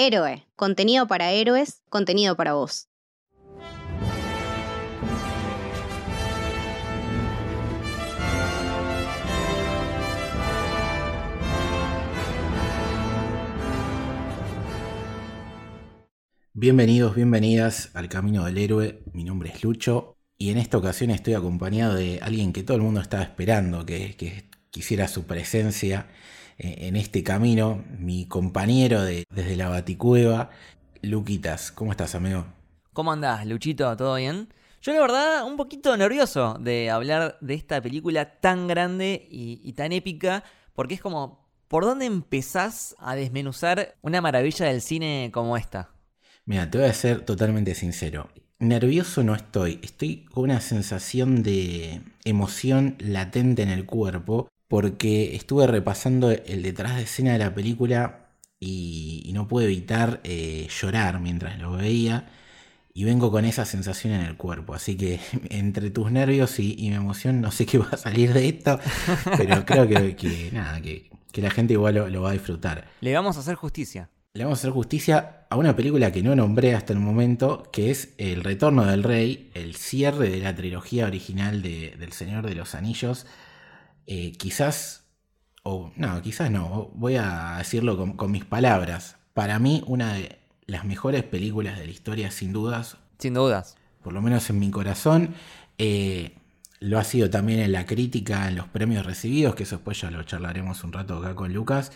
Héroe, contenido para héroes, contenido para vos. Bienvenidos, bienvenidas al Camino del Héroe. Mi nombre es Lucho y en esta ocasión estoy acompañado de alguien que todo el mundo estaba esperando, que, quisiera su presencia en este camino, mi compañero de, desde la Baticueva, Luquitas. ¿Cómo estás, amigo? ¿Cómo andás, Luchito? ¿Todo bien? Yo la verdad un poquito nervioso de hablar de esta película tan grande y, y tan épica, porque es como, ¿por dónde empezás a desmenuzar una maravilla del cine como esta? Mira, te voy a ser totalmente sincero. Nervioso no estoy, estoy con una sensación de emoción latente en el cuerpo porque estuve repasando el detrás de escena de la película y, no pude evitar eh, llorar mientras lo veía y vengo con esa sensación en el cuerpo. Así que entre tus nervios y, mi emoción no sé qué va a salir de esto, pero creo que, nada, que, la gente igual lo va a disfrutar. Le vamos a hacer justicia le vamos a hacer justicia a una película que no nombré hasta el momento, que es El Retorno del Rey, el cierre de la trilogía original de, del Señor de los Anillos. Eh, quizás, o no, quizás no, voy a decirlo con, mis palabras. Para mí, una de las mejores películas de la historia, sin dudas. Sin dudas. Por lo menos en mi corazón. Eh, lo ha sido también en la crítica, en los premios recibidos, que eso después ya lo charlaremos un rato acá con Lucas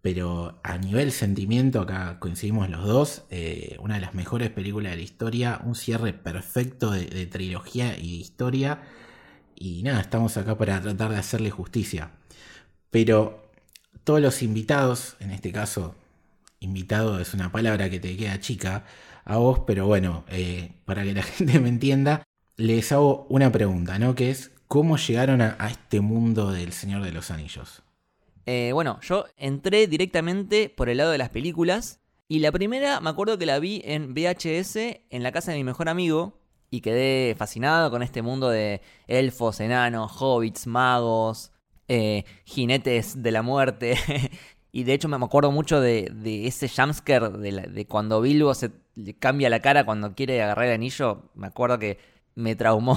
pero a nivel sentimiento, acá coincidimos los dos, eh, una de las mejores películas de la historia, un cierre perfecto de, trilogía y de historia, y nada, estamos acá para tratar de hacerle justicia. Pero todos los invitados, en este caso, invitado es una palabra que te queda chica a vos, pero bueno, eh, para que la gente me entienda, les hago una pregunta, ¿no? Que es, ¿cómo llegaron a este mundo del Señor de los Anillos? Eh, bueno, yo entré directamente por el lado de las películas. Y la primera me acuerdo que la vi en VHS en la casa de mi mejor amigo. Y quedé fascinado con este mundo de elfos, enanos, hobbits, magos, eh, jinetes de la muerte. y de hecho me acuerdo mucho de, ese jumpscare de, de, cuando Bilbo se le cambia la cara cuando quiere agarrar el anillo. Me acuerdo que me traumó.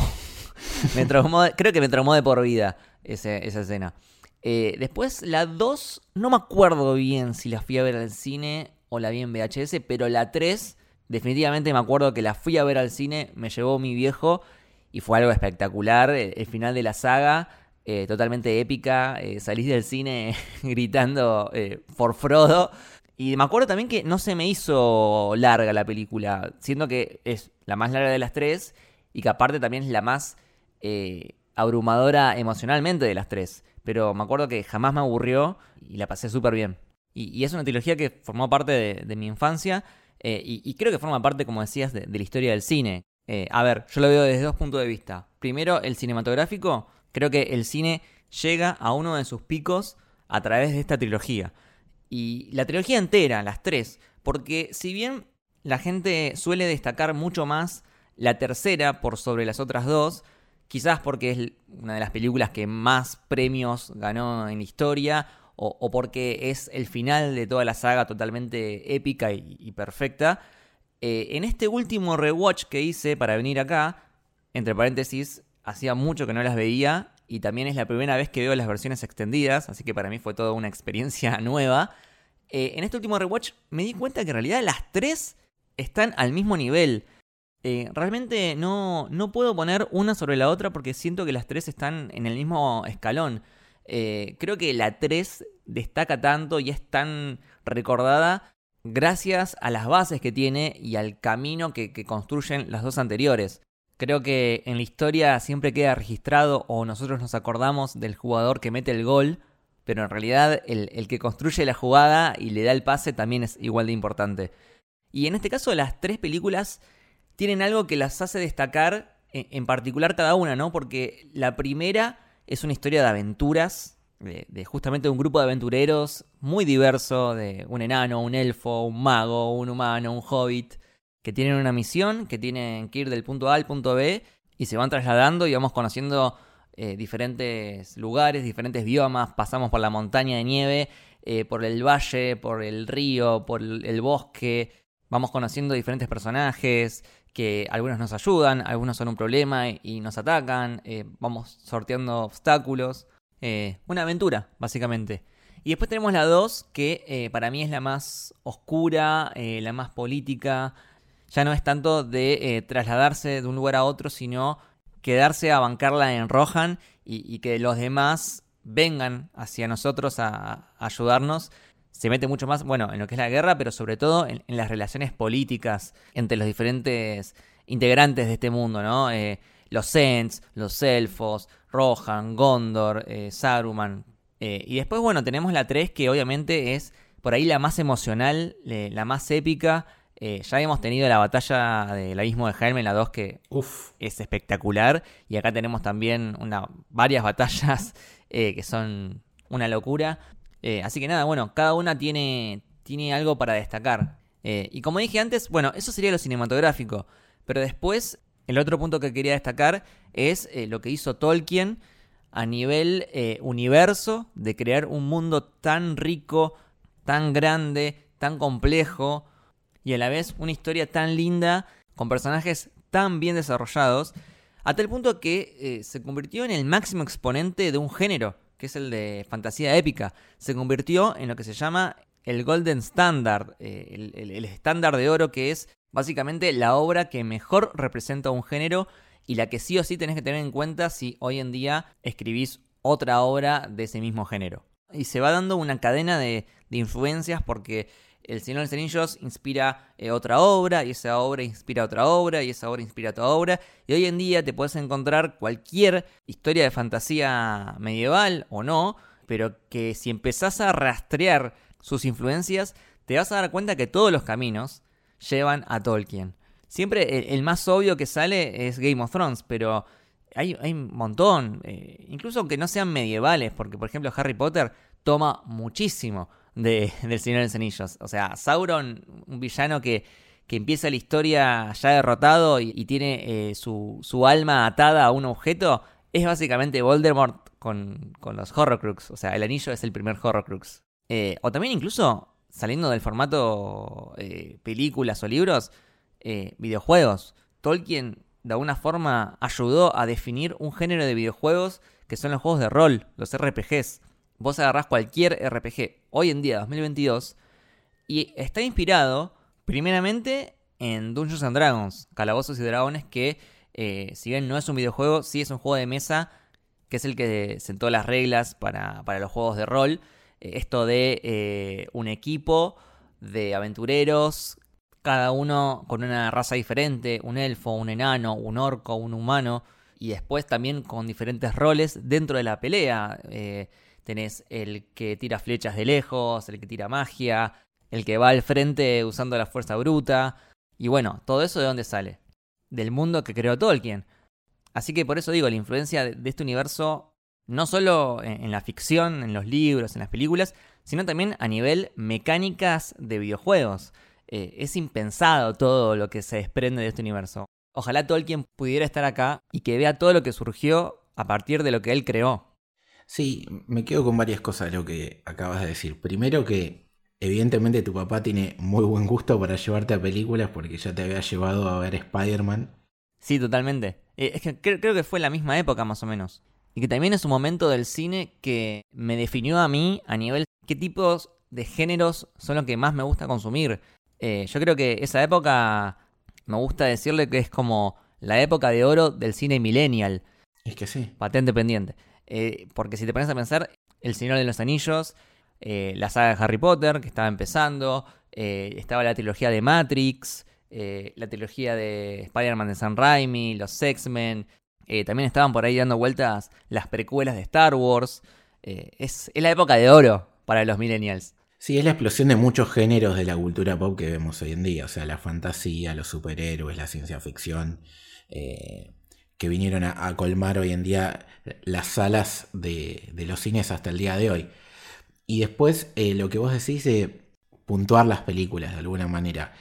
me traumó, creo que me traumó de por vida esa escena. Eh, después la 2, no me acuerdo bien si la fui a ver al cine o la vi en VHS, pero la 3, definitivamente me acuerdo que la fui a ver al cine, me llevó mi viejo y fue algo espectacular. El, final de la saga, eh, totalmente épica, eh, salís del cine gritando por Frodo. Y me acuerdo también que no se me hizo larga la película, siendo que es la más larga de las tres y que aparte también es la más abrumadora emocionalmente de las tres pero me acuerdo que jamás me aburrió y la pasé súper bien. Y, es una trilogía que formó parte de, mi infancia eh, y, creo que forma parte, como decías, de, la historia del cine. Eh, a ver, yo lo veo desde dos puntos de vista. Primero, el cinematográfico. Creo que el cine llega a uno de sus picos a través de esta trilogía. Y la trilogía entera, las tres. Porque si bien la gente suele destacar mucho más la tercera por sobre las otras dos, quizás porque es una de las películas que más premios ganó en la historia, o, porque es el final de toda la saga totalmente épica y, perfecta. Eh, en este último rewatch que hice para venir acá, entre paréntesis, hacía mucho que no las veía y también es la primera vez que veo las versiones extendidas, así que para mí fue toda una experiencia nueva. Eh, en este último rewatch me di cuenta que en realidad las tres están al mismo nivel. Eh, realmente no, no puedo poner una sobre la otra porque siento que las tres están en el mismo escalón. Eh, creo que la 3 destaca tanto y es tan recordada gracias a las bases que tiene y al camino que, construyen las dos anteriores. Creo que en la historia siempre queda registrado o nosotros nos acordamos del jugador que mete el gol, pero en realidad el, el que construye la jugada y le da el pase también es igual de importante. Y en este caso las tres películas tienen algo que las hace destacar en, particular cada una, ¿no? Porque la primera es una historia de aventuras, de, justamente un grupo de aventureros muy diverso, de un enano, un elfo, un mago, un humano, un hobbit, que tienen una misión, que tienen que ir del punto A al punto B y se van trasladando y vamos conociendo eh, diferentes lugares, diferentes biomas, pasamos por la montaña de nieve, eh, por el valle, por el río, por el bosque. Vamos conociendo diferentes personajes que algunos nos ayudan, algunos son un problema y nos atacan. Eh, vamos sorteando obstáculos. Eh, una aventura, básicamente. Y después tenemos la 2, que para mí es la más oscura, la más política. Ya no es tanto de trasladarse de un lugar a otro, sino quedarse a bancarla en Rohan y, que los demás vengan hacia nosotros a, ayudarnos. Se mete mucho más, bueno, en lo que es la guerra, pero sobre todo en, las relaciones políticas entre los diferentes integrantes de este mundo, ¿no? Eh, los Sents, los Elfos, Rohan, Gondor, eh, Saruman. Eh, y después, bueno, tenemos la 3 que obviamente es por ahí la más emocional, la más épica, eh, ya hemos tenido la batalla del abismo de Helm en la 2 que es espectacular. Y acá tenemos también una, varias batallas eh, que son una locura. Eh, así que nada, bueno, cada una tiene, tiene algo para destacar. y como dije antes, bueno, eso sería lo cinematográfico. Pero después, el otro punto que quería destacar es lo que hizo Tolkien a nivel universo de crear un mundo tan rico, tan grande, tan complejo y a la vez una historia tan linda, con personajes tan bien desarrollados, a tal punto que eh, se convirtió en el máximo exponente de un género, que es el de fantasía épica. Se convirtió en lo que se llama el Golden Standard, eh, el, estándar de oro que es básicamente la obra que mejor representa un género y la que sí o sí tenés que tener en cuenta si hoy en día escribís otra obra de ese mismo género. Y se va dando una cadena de, de influencias porque el Señor de los Anillos inspira eh, otra obra, y esa obra inspira otra obra, y esa obra inspira otra obra. Y hoy en día te puedes encontrar cualquier historia de fantasía medieval o no, pero que si empezás a rastrear sus influencias, te vas a dar cuenta que todos los caminos llevan a Tolkien. Siempre el, más obvio que sale es Game of Thrones, pero hay, un montón, eh, incluso aunque no sean medievales, porque por ejemplo Harry Potter toma muchísimo de, del Señor de los Anillos. O sea, Sauron, un villano que, que empieza la historia ya derrotado y, tiene eh, su, su, alma atada a un objeto, es básicamente Voldemort con, con los Horrocrux. O sea, el anillo es el primer Horrocrux. Eh, o también incluso, saliendo del formato eh, películas o libros, videojuegos. Tolkien de alguna forma ayudó a definir un género de videojuegos que son los juegos de rol, los RPGs. Vos agarrás cualquier RPG hoy en día, 2022, y está inspirado primeramente en Dungeons and Dragons, Calabozos y Dragones, que eh, si bien no es un videojuego, sí es un juego de mesa, que es el que sentó las reglas para, los juegos de rol. Eh, esto de eh, un equipo de aventureros, cada uno con una raza diferente, un elfo, un enano, un orco, un humano, y después también con diferentes roles dentro de la pelea. Tenés el que tira flechas de lejos, el que tira magia, el que va al frente usando la fuerza bruta. Y bueno, todo eso de dónde sale? Del mundo que creó Tolkien. Así que por eso digo, la influencia de este universo, no solo en la ficción, en los libros, en las películas, sino también a nivel mecánicas de videojuegos. Eh, es impensado todo lo que se desprende de este universo. Ojalá Tolkien pudiera estar acá y que vea todo lo que surgió a partir de lo que él creó. Sí, me quedo con varias cosas de lo que acabas de decir. Primero que evidentemente tu papá tiene muy buen gusto para llevarte a películas porque ya te había llevado a ver Spider-Man. Sí, totalmente. Eh, es que creo, que fue la misma época más o menos. Y que también es un momento del cine que me definió a mí a nivel qué tipos de géneros son los que más me gusta consumir. Eh, yo creo que esa época me gusta decirle que es como la época de oro del cine millennial. Es que sí. Patente pendiente. Eh, porque si te pones a pensar, El Señor de los Anillos, eh, la saga de Harry Potter, que estaba empezando, eh, estaba la trilogía de Matrix, la trilogía de Spider-Man de San Raimi, los X-Men, también estaban por ahí dando vueltas las precuelas de Star Wars. Es, es, la época de oro para los millennials. Sí, es la explosión de muchos géneros de la cultura pop que vemos hoy en día, o sea, la fantasía, los superhéroes, la ciencia ficción que vinieron a, colmar hoy en día las salas de, los cines hasta el día de hoy. Y después eh, lo que vos decís de puntuar las películas de alguna manera.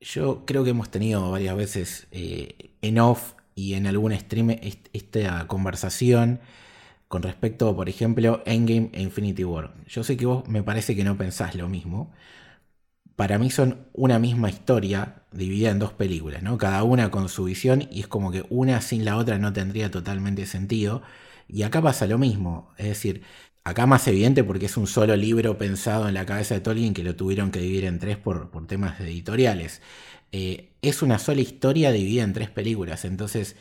Yo creo que hemos tenido varias veces eh, en off y en algún stream esta conversación con respecto, por ejemplo, Endgame e Infinity War. Yo sé que vos me parece que no pensás lo mismo. Para mí son una misma historia dividida en dos películas, ¿no? Cada una con su visión y es como que una sin la otra no tendría totalmente sentido. Y acá pasa lo mismo, es decir, acá más evidente porque es un solo libro pensado en la cabeza de Tolkien que lo tuvieron que dividir en tres por, por temas editoriales. Eh, es una sola historia dividida en tres películas, entonces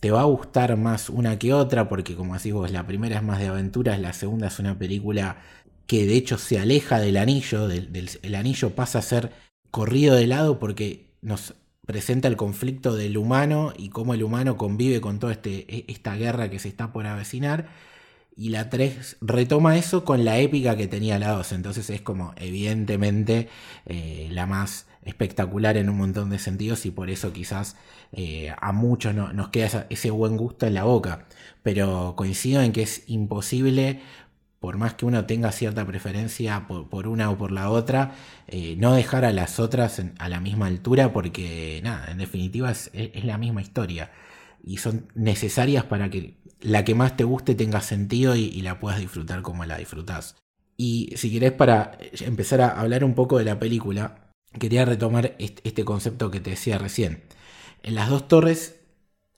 te va a gustar más una que otra porque como decís vos, la primera es más de aventuras, la segunda es una película que de hecho se aleja del anillo, el anillo pasa a ser corrido de lado porque nos presenta el conflicto del humano y cómo el humano convive con toda este, e, esta guerra que se está por avecinar. Y la 3 retoma eso con la épica que tenía la 2. Entonces es como evidentemente eh, la más espectacular en un montón de sentidos y por eso quizás eh, a muchos no, nos queda ese buen gusto en la boca. Pero coincido en que es imposible por más que uno tenga cierta preferencia por, una o por la otra, eh, no dejar a las otras a la misma altura porque, nada, en definitiva es, la misma historia y son necesarias para que la que más te guste tenga sentido y, la puedas disfrutar como la disfrutas. Y si querés para empezar a hablar un poco de la película, quería retomar este, concepto que te decía recién. En las dos torres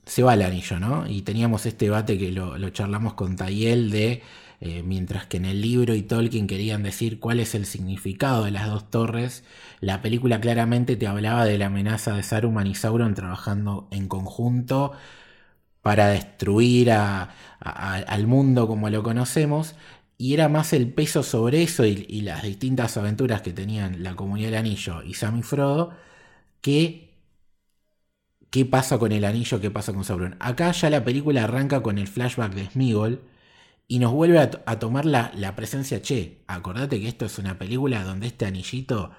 se va el anillo, ¿no? Y teníamos este debate que lo, lo charlamos con Tayel de eh, mientras que en el libro y Tolkien querían decir cuál es el significado de las dos torres, la película claramente te hablaba de la amenaza de Saruman y Sauron trabajando en conjunto para destruir al mundo como lo conocemos, y era más el peso sobre eso y, y, las distintas aventuras que tenían la comunidad del anillo y Sam y Frodo, que qué pasa con el anillo, qué pasa con Sauron. Acá ya la película arranca con el flashback de Smigol, y nos vuelve a, tomar la, presencia, che, acordate que esto es una película donde este anillito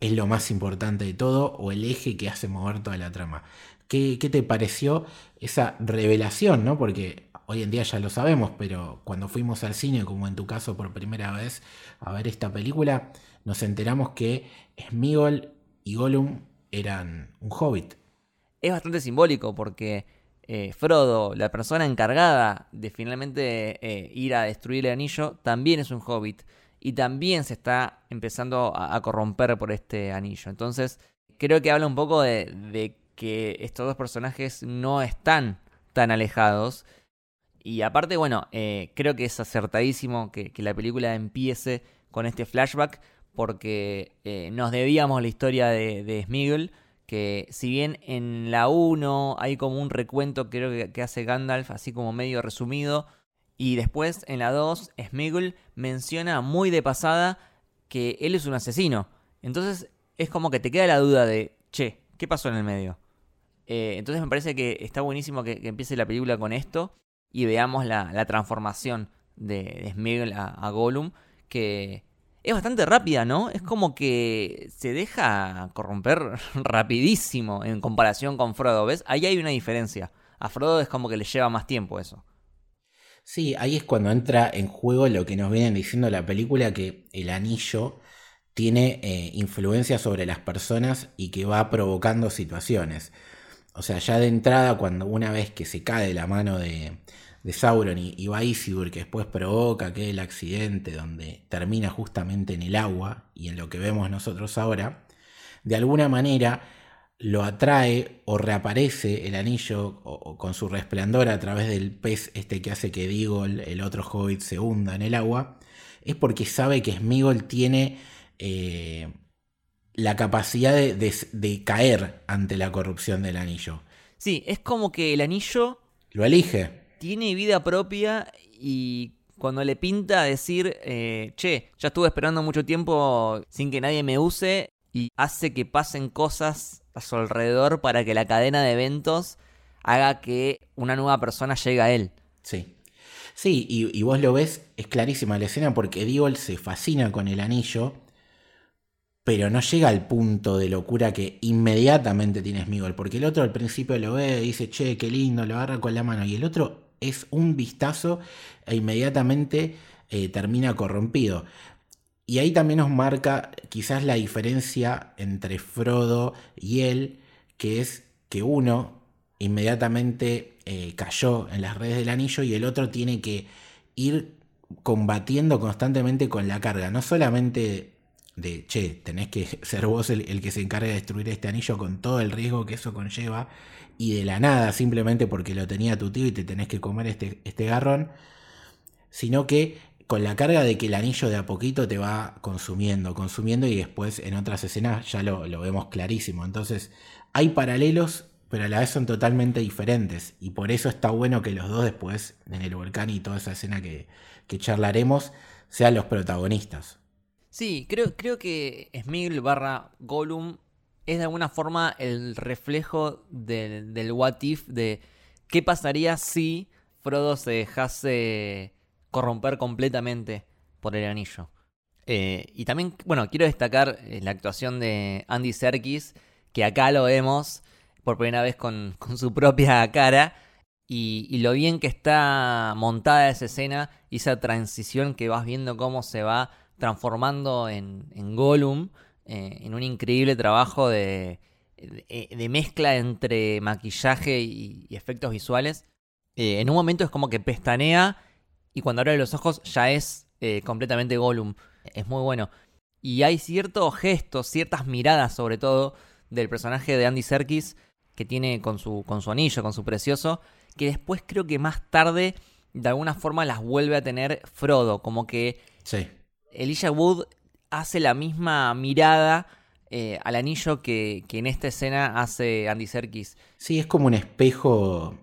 es lo más importante de todo o el eje que hace mover toda la trama. ¿Qué, te pareció esa revelación? ¿no? Porque hoy en día ya lo sabemos, pero cuando fuimos al cine, como en tu caso por primera vez, a ver esta película, nos enteramos que Smigol y Gollum eran un hobbit. Es bastante simbólico porque eh, Frodo, la persona encargada de finalmente eh, ir a destruir el anillo, también es un hobbit y también se está empezando a, corromper por este anillo. Entonces, creo que habla un poco de, que estos dos personajes no están tan alejados. Y aparte, bueno, eh, creo que es acertadísimo que, la película empiece con este flashback porque nos debíamos la historia de, de que si bien en la 1 hay como un recuento creo que, hace Gandalf, así como medio resumido, y después en la 2 Smeagol menciona muy de pasada que él es un asesino. Entonces es como que te queda la duda de, che, ¿qué pasó en el medio? Eh, entonces me parece que está buenísimo que, empiece la película con esto y veamos la, transformación de, Smeagol a Gollum, que es bastante rápida, ¿no? Es como que se deja corromper rapidísimo en comparación con Frodo, ¿ves? Ahí hay una diferencia. A Frodo es como que le lleva más tiempo eso. Sí, ahí es cuando entra en juego lo que nos vienen diciendo la película, que el anillo tiene eh, influencia sobre las personas y que va provocando situaciones. O sea, ya de entrada, cuando una vez que se cae la mano de, de Sauron y, y que después provoca aquel accidente donde termina justamente en el agua y en lo que vemos nosotros ahora, de alguna manera lo atrae o reaparece el anillo con su resplandor a través del pez este que hace que Digol, el otro hobbit, se hunda en el agua, es porque sabe que Smigol tiene eh, la capacidad de caer ante la corrupción del anillo. Sí, es como que el anillo... Lo elige tiene vida propia y cuando le pinta decir, eh, che, ya estuve esperando mucho tiempo sin que nadie me use y hace que pasen cosas a su alrededor para que la cadena de eventos haga que una nueva persona llegue a él. Sí. Sí, y, vos lo ves, es clarísima la escena porque Diol se fascina con el anillo, pero no llega al punto de locura que inmediatamente tiene Smigol, porque el otro al principio lo ve y dice, che, qué lindo, lo agarra con la mano, y el otro es un vistazo e inmediatamente eh, termina corrompido. Y ahí también nos marca quizás la diferencia entre Frodo y él, que es que uno inmediatamente eh, cayó en las redes del anillo y el otro tiene que ir combatiendo constantemente con la carga, no solamente de, che, tenés que ser vos el, que se encargue de destruir este anillo con todo el riesgo que eso conlleva, y de la nada, simplemente porque lo tenía tu tío y te tenés que comer este, este garrón, sino que con la carga de que el anillo de a poquito te va consumiendo, consumiendo y después en otras escenas ya lo, lo vemos clarísimo. Entonces hay paralelos pero a la vez son totalmente diferentes. Y por eso está bueno que los dos después, en el volcán y toda esa escena que, charlaremos, sean los protagonistas. Sí, creo, creo que Smigl barra Gollum es de alguna forma el reflejo del, what if, de qué pasaría si Frodo se dejase corromper completamente por el anillo. Eh, y también, bueno, quiero destacar eh, la actuación de Andy Serkis, que acá lo vemos por primera vez con, su propia cara. Y, lo bien que está montada esa escena y esa transición que vas viendo cómo se va transformando en, en Gollum, eh, en un increíble trabajo de, de, mezcla entre maquillaje y, efectos visuales. Eh, en un momento es como que pestanea y cuando abre los ojos ya es eh, completamente Gollum. Es muy bueno. Y hay ciertos gestos, ciertas miradas sobre todo del personaje de Andy Serkis que tiene con su, con su anillo, con su precioso, que después creo que más tarde de alguna forma las vuelve a tener Frodo, como que sí. Elijah Wood hace la misma mirada eh, al anillo que, en esta escena hace Andy Serkis. Sí, es como un espejo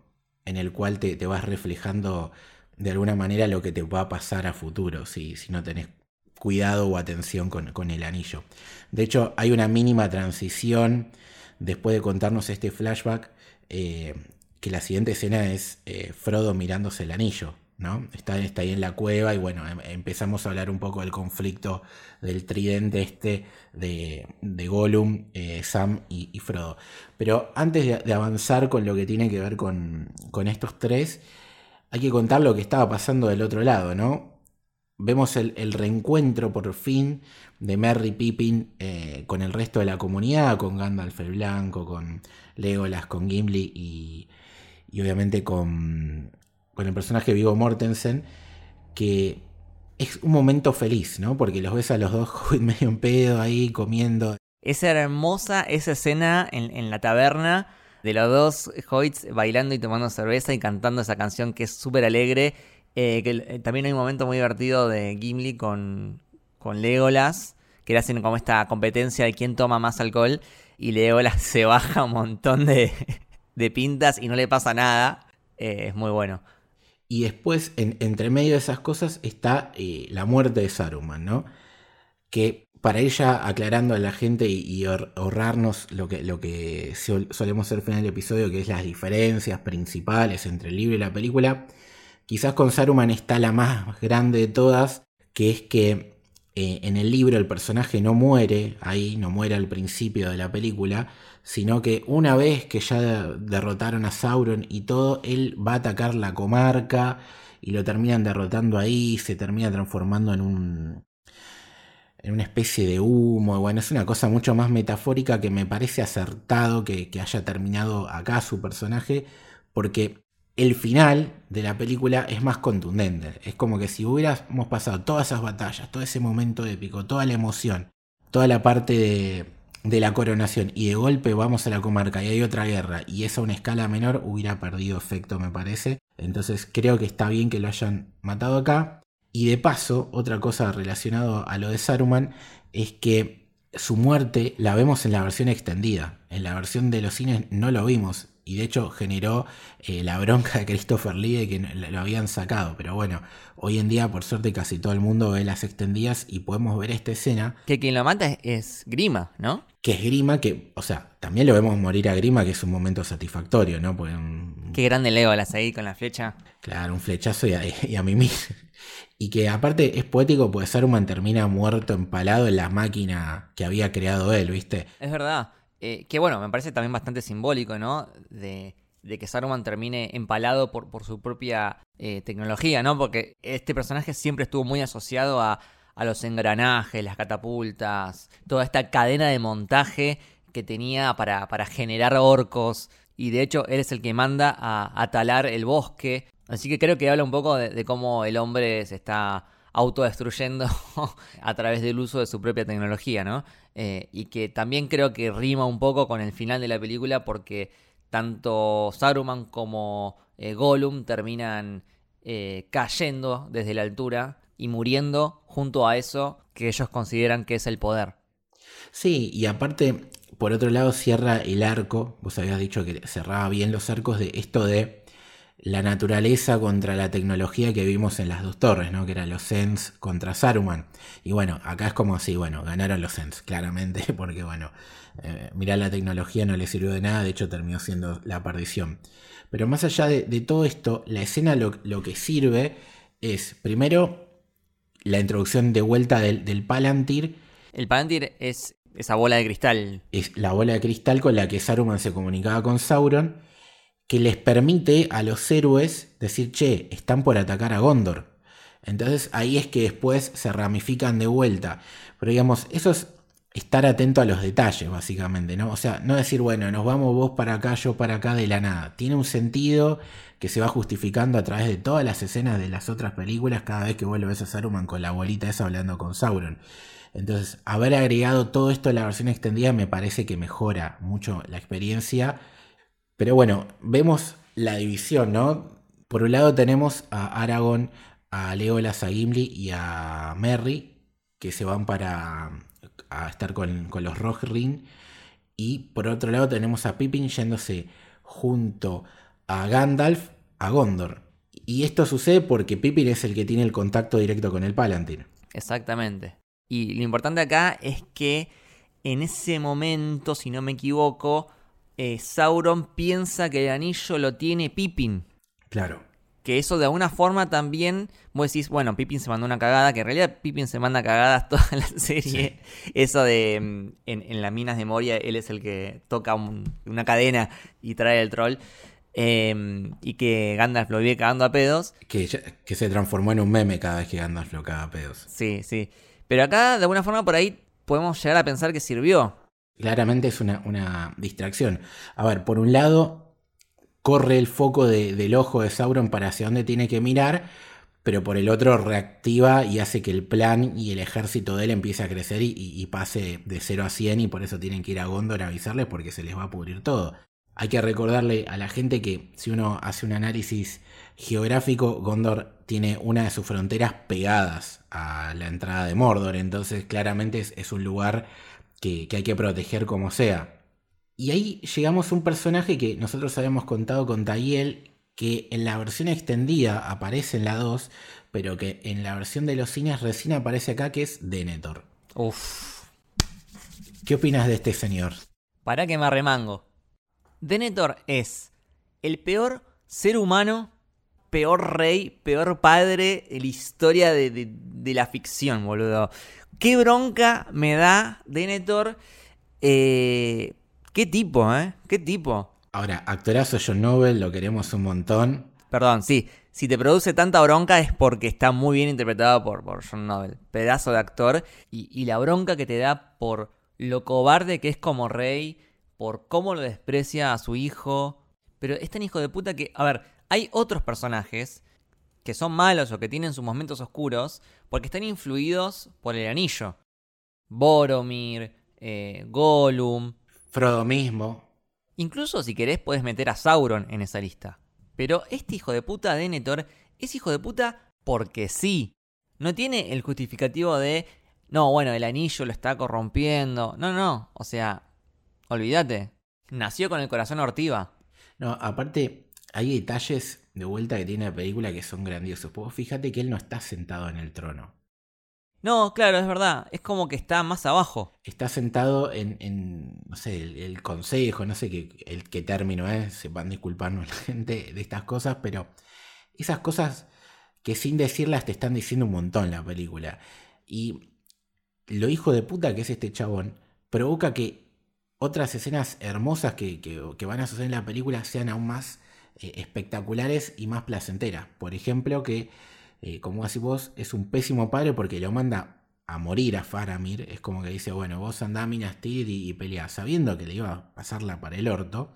en el cual te, vas reflejando de alguna manera lo que te va a pasar a futuro, si, si no tenés cuidado o atención con, con el anillo. De hecho, hay una mínima transición después de contarnos este flashback, eh, que la siguiente escena es eh, Frodo mirándose el anillo, ¿no? Está, está, ahí en la cueva y bueno, em, empezamos a hablar un poco del conflicto del tridente este de, de Gollum, eh, Sam y, Frodo. Pero antes de, avanzar con lo que tiene que ver con, con estos tres, hay que contar lo que estaba pasando del otro lado, ¿no? Vemos el, reencuentro por fin de Merry Pippin eh, con el resto de la comunidad, con Gandalf el Blanco, con Legolas, con Gimli y, obviamente con, con el personaje Vigo Mortensen, que es un momento feliz, ¿no? Porque los ves a los dos medio en pedo ahí comiendo. Esa hermosa esa escena en, la taberna de los dos hobbits bailando y tomando cerveza y cantando esa canción que es súper alegre eh, eh, también hay un momento muy divertido de Gimli con, con Legolas, que le hacen como esta competencia de quién toma más alcohol. Y Legolas se baja un montón de, de pintas y no le pasa nada. Eh, es muy bueno. Y después, entre medio de esas cosas, está la muerte de Saruman, ¿no? Que para ella, aclarando a la gente y, ahorrarnos lo que, lo que solemos hacer al final del episodio, que es las diferencias principales entre el libro y la película, Quizás con Saruman está la más grande de todas, que es que eh, en el libro el personaje no muere ahí, no muere al principio de la película, sino que una vez que ya derrotaron a Sauron y todo, él va a atacar la comarca y lo terminan derrotando ahí, se termina transformando en un en una especie de humo. Bueno, es una cosa mucho más metafórica que me parece acertado que, que haya terminado acá su personaje, porque el final de la película es más contundente. Es como que si hubiéramos pasado todas esas batallas, todo ese momento épico, toda la emoción, toda la parte de, la coronación y de golpe vamos a la comarca y hay otra guerra y es a una escala menor, hubiera perdido efecto me parece. Entonces creo que está bien que lo hayan matado acá. Y de paso, otra cosa relacionada a lo de Saruman es que su muerte la vemos en la versión extendida. En la versión de los cines no lo vimos y de hecho generó eh, la bronca de Christopher Lee de que lo habían sacado. Pero bueno, hoy en día por suerte casi todo el mundo ve las extendidas y podemos ver esta escena. Que quien lo mata es, Grima, ¿no? Que es Grima, que, o sea, también lo vemos morir a Grima, que es un momento satisfactorio, ¿no? Pues, Qué grande Legolas ahí con la flecha. Claro, un flechazo y a, y a Y que aparte es poético porque Saruman termina muerto, empalado en la máquina que había creado él, ¿viste? Es verdad. Eh, que bueno, me parece también bastante simbólico, ¿no? De, que Saruman termine empalado por, por su propia eh, tecnología, ¿no? Porque este personaje siempre estuvo muy asociado a, los engranajes, las catapultas, toda esta cadena de montaje que tenía para, para generar orcos. Y de hecho, él es el que manda a, a talar el bosque Así que creo que habla un poco de, de cómo el hombre se está autodestruyendo a través del uso de su propia tecnología, ¿no? Eh, y que también creo que rima un poco con el final de la película porque tanto Saruman como eh, Gollum terminan eh, cayendo desde la altura y muriendo junto a eso que ellos consideran que es el poder. Sí, y aparte, por otro lado, cierra el arco. Vos habías dicho que cerraba bien los arcos de esto de la naturaleza contra la tecnología que vimos en las dos torres, ¿no? Que eran los Sens contra Saruman. Y bueno, acá es como así, bueno, ganaron los Sens, claramente, porque bueno, eh, mirar la tecnología no le sirvió de nada, de hecho terminó siendo la perdición. Pero más allá de, todo esto, la escena lo, que sirve es, primero, la introducción de vuelta del, del Palantir. El Palantir es esa bola de cristal. Es la bola de cristal con la que Saruman se comunicaba con Sauron que les permite a los héroes decir, che, están por atacar a Gondor. Entonces ahí es que después se ramifican de vuelta. Pero digamos, eso es estar atento a los detalles, básicamente, ¿no? O sea, no decir, bueno, nos vamos vos para acá, yo para acá de la nada. Tiene un sentido que se va justificando a través de todas las escenas de las otras películas cada vez que vuelve a ver a Saruman con la abuelita esa hablando con Sauron. Entonces, haber agregado todo esto a la versión extendida me parece que mejora mucho la experiencia pero bueno, vemos la división, ¿no? Por un lado tenemos a Aragorn, a Legolas, a Gimli y a Merry, que se van para a estar con, los Rohirrim. Y por otro lado tenemos a Pippin yéndose junto a Gandalf a Gondor. Y esto sucede porque Pippin es el que tiene el contacto directo con el Palantir. Exactamente. Y lo importante acá es que en ese momento, si no me equivoco, eh, Sauron piensa que el anillo lo tiene Pippin. Claro. Que eso de alguna forma también, vos decís, bueno, Pippin se mandó una cagada, que en realidad Pippin se manda cagadas toda la serie. Eso de mm, en, las minas de Moria, él es el que toca una cadena y trae el troll. Em, y que Gandalf lo vive cagando a pedos. Que, que se transformó en un meme cada vez que Gandalf lo caga a pedos. Sí, sí. Pero acá, de alguna forma, por ahí podemos llegar a pensar que sirvió. Claramente es una, distracción. A ver, por un lado, corre el foco del ojo de Sauron para hacia dónde tiene que mirar, pero por el otro reactiva y hace que el plan y el ejército de él empiece a crecer y, pase de 0 a 100 y por eso tienen que ir a Gondor a avisarles porque se les va a pudrir todo. Hay que recordarle a la gente que si uno hace un análisis geográfico, Gondor tiene una de sus fronteras pegadas a la entrada de Mordor, entonces claramente es un lugar que, hay que proteger como sea. Y ahí llegamos a un personaje que nosotros habíamos contado con Tayel, que en la versión extendida aparece en la 2, pero que en la versión de los cines recién aparece acá, que es Denethor. Uf. ¿Qué opinas de este señor? Para que me arremango. Denethor es el peor ser humano, peor rey, peor padre en la historia de, de la ficción, boludo. Qué bronca me da Denethor. Eh, qué tipo, ¿eh? Qué tipo. Ahora, actorazo John Nobel, lo queremos un montón. Perdón, sí. Si te produce tanta bronca es porque está muy bien interpretado por, por John Nobel. Pedazo de actor. Y, y la bronca que te da por lo cobarde que es como rey, por cómo lo desprecia a su hijo. Pero es tan hijo de puta que, a ver, hay otros personajes que son malos o que tienen sus momentos oscuros porque están influidos por el anillo. Boromir, eh, Gollum. Frodo mismo. Incluso si querés puedes meter a Sauron en esa lista. Pero este hijo de puta Denethor es hijo de puta porque sí. No tiene el justificativo de, no, bueno, el anillo lo está corrompiendo. No, no, o sea, olvídate. Nació con el corazón ortiva. No, aparte, hay detalles de vuelta que tiene la película que son grandiosos. Pues fíjate que él no está sentado en el trono. No, claro, es verdad. Es como que está más abajo. Está sentado en, no sé, el, consejo, no sé qué, el, qué término es, se van a disculparnos la gente de estas cosas, pero esas cosas que sin decirlas te están diciendo un montón la película. Y lo hijo de puta que es este chabón provoca que otras escenas hermosas que, que van a suceder en la película sean aún más eh, espectaculares y más placenteras. Por ejemplo, que, eh, como decís vos, es un pésimo padre porque lo manda a morir a Faramir. Es como que dice, bueno, vos andá a y, y sabiendo que le iba a pasarla para el orto.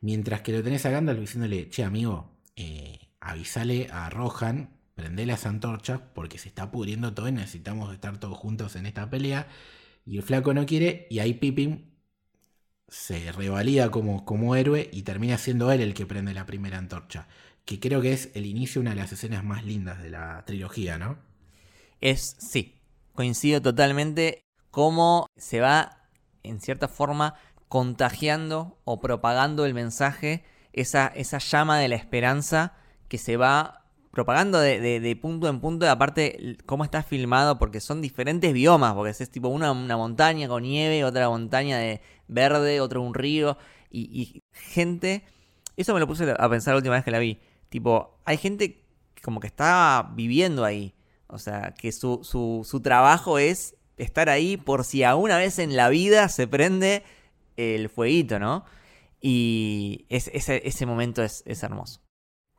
Mientras que lo tenés a Gandalf diciéndole, che amigo, eh, avisale a Rohan, prende las antorchas porque se está pudriendo todo y necesitamos estar todos juntos en esta pelea. Y el flaco no quiere y ahí Pippin se revalida como, como héroe y termina siendo él el que prende la primera antorcha. Que creo que es el inicio de una de las escenas más lindas de la trilogía, ¿no? Es, sí, coincido totalmente cómo se va, en cierta forma, contagiando o propagando el mensaje, esa, esa llama de la esperanza que se va propagando de, punto en punto, y aparte cómo está filmado, porque son diferentes biomas, porque es tipo una, una montaña con nieve, otra montaña de verde, otro un río, y, gente, eso me lo puse a pensar la última vez que la vi, tipo, hay gente como que está viviendo ahí, o sea, que su, su, su trabajo es estar ahí por si alguna vez en la vida se prende el fueguito, ¿no? Y ese, ese momento es, es hermoso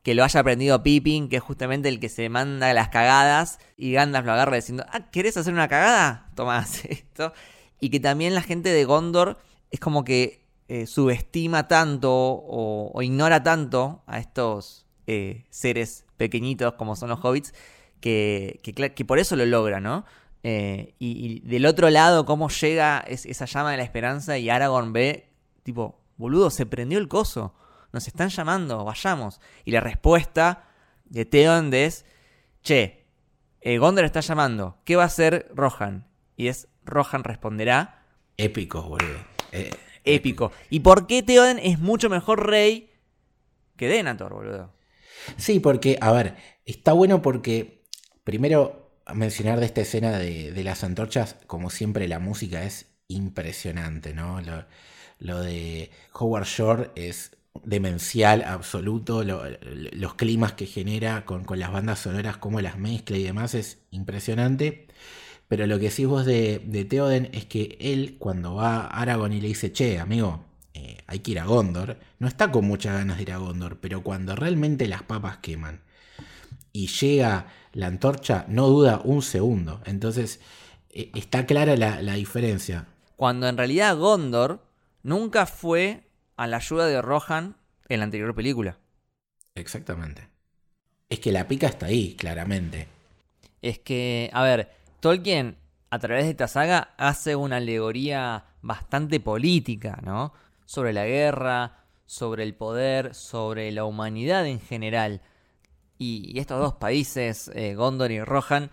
que lo haya aprendido Pippin, que es justamente el que se manda las cagadas, y Gandalf lo agarra diciendo, ah, ¿querés hacer una cagada? Toma, esto. Y que también la gente de Gondor es como que eh, subestima tanto o, ignora tanto a estos eh, seres pequeñitos como son los hobbits, que, que, por eso lo logra, ¿no? Eh, y, del otro lado, cómo llega esa llama de la esperanza y Aragorn ve, tipo, boludo, se prendió el coso nos están llamando, vayamos. Y la respuesta de Theon es, che, eh, Gondor está llamando, ¿qué va a hacer Rohan? Y es, Rohan responderá... Épico, boludo. Eh, épico. ¿Y por qué Theoden es mucho mejor rey que Denethor, boludo? Sí, porque, a ver, está bueno porque, primero, mencionar de esta escena de, las antorchas, como siempre la música es impresionante, ¿no? Lo, lo de Howard Shore es demencial absoluto, los climas que genera con, las bandas sonoras, cómo las mezcla y demás es impresionante. Pero lo que decís vos de, de Theoden es que él, cuando va a Aragorn y le dice, che, amigo, eh, hay que ir a Gondor, no está con muchas ganas de ir a Gondor, pero cuando realmente las papas queman y llega la antorcha, no duda un segundo. Entonces, eh, está clara la, la diferencia. Cuando en realidad Gondor nunca fue a la ayuda de Rohan en la anterior película. Exactamente. Es que la pica está ahí, claramente. Es que, a ver, Tolkien a través de esta saga hace una alegoría bastante política, ¿no? Sobre la guerra, sobre el poder, sobre la humanidad en general. Y, estos dos países, eh, Gondor y Rohan,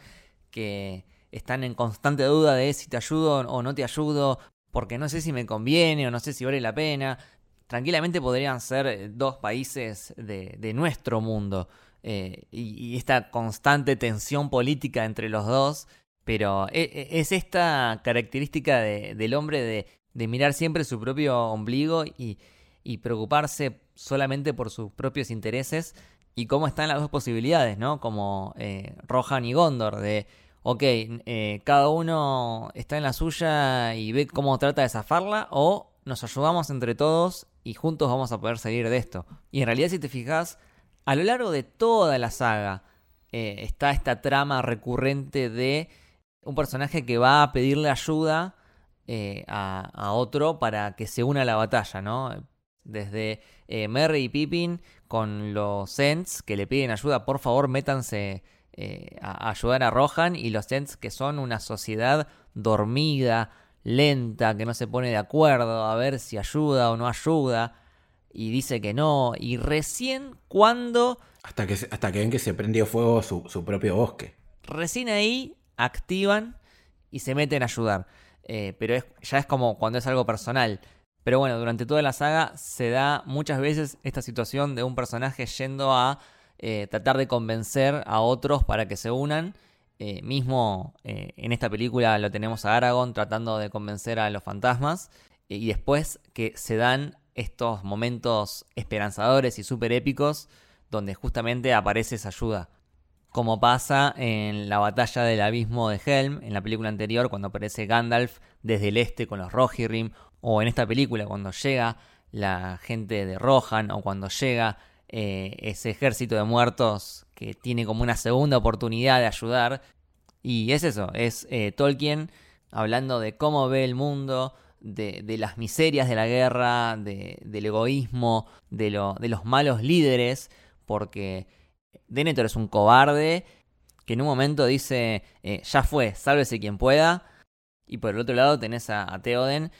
que están en constante duda de si te ayudo o no te ayudo, porque no sé si me conviene o no sé si vale la pena, tranquilamente podrían ser eh, dos países de, nuestro mundo. Eh, y, esta constante tensión política entre los dos, pero e, e, es, esta característica del hombre de, mirar siempre su propio ombligo y, preocuparse solamente por sus propios intereses y cómo están las dos posibilidades, ¿no? Como eh, Rohan y Gondor, de, ok, cada uno está en la suya y ve cómo trata de zafarla, o nos ayudamos entre todos y juntos vamos a poder salir de esto. Y en realidad si te fijas, a lo largo de toda la saga eh, está esta trama recurrente de un personaje que va a pedirle ayuda eh, a, otro para que se una a la batalla, ¿no? Desde eh, Merry y Pippin con los Sents que le piden ayuda, por favor métanse a ayudar a Rohan y los Sents que son una sociedad dormida, lenta, que no se pone de acuerdo a ver si ayuda o no ayuda, y dice que no, y recién cuando... Hasta que, hasta que ven que se prendió fuego su, propio bosque. Recién ahí activan y se meten a ayudar. Eh, pero ya es como cuando es algo personal. Pero bueno, durante toda la saga se da muchas veces esta situación de un personaje yendo a eh, tratar de convencer a otros para que se unan eh, mismo eh, en esta película lo tenemos a Aragorn tratando de convencer a los fantasmas. Eh, y después que se dan estos momentos esperanzadores y súper épicos donde justamente aparece esa ayuda. Como pasa en la batalla del abismo de Helm, en la película anterior, cuando aparece Gandalf desde el este con los Rohirrim, o en esta película cuando llega la gente de Rohan, o cuando llega ese ejército de muertos que tiene como una segunda oportunidad de ayudar. Y es eso, es eh, Tolkien hablando de cómo ve el mundo, de, las miserias de la guerra, del egoísmo, de, los malos líderes, porque Denethor es un cobarde que en un momento dice, eh, ya fue, sálvese quien pueda. Y por el otro lado tenés a, Theoden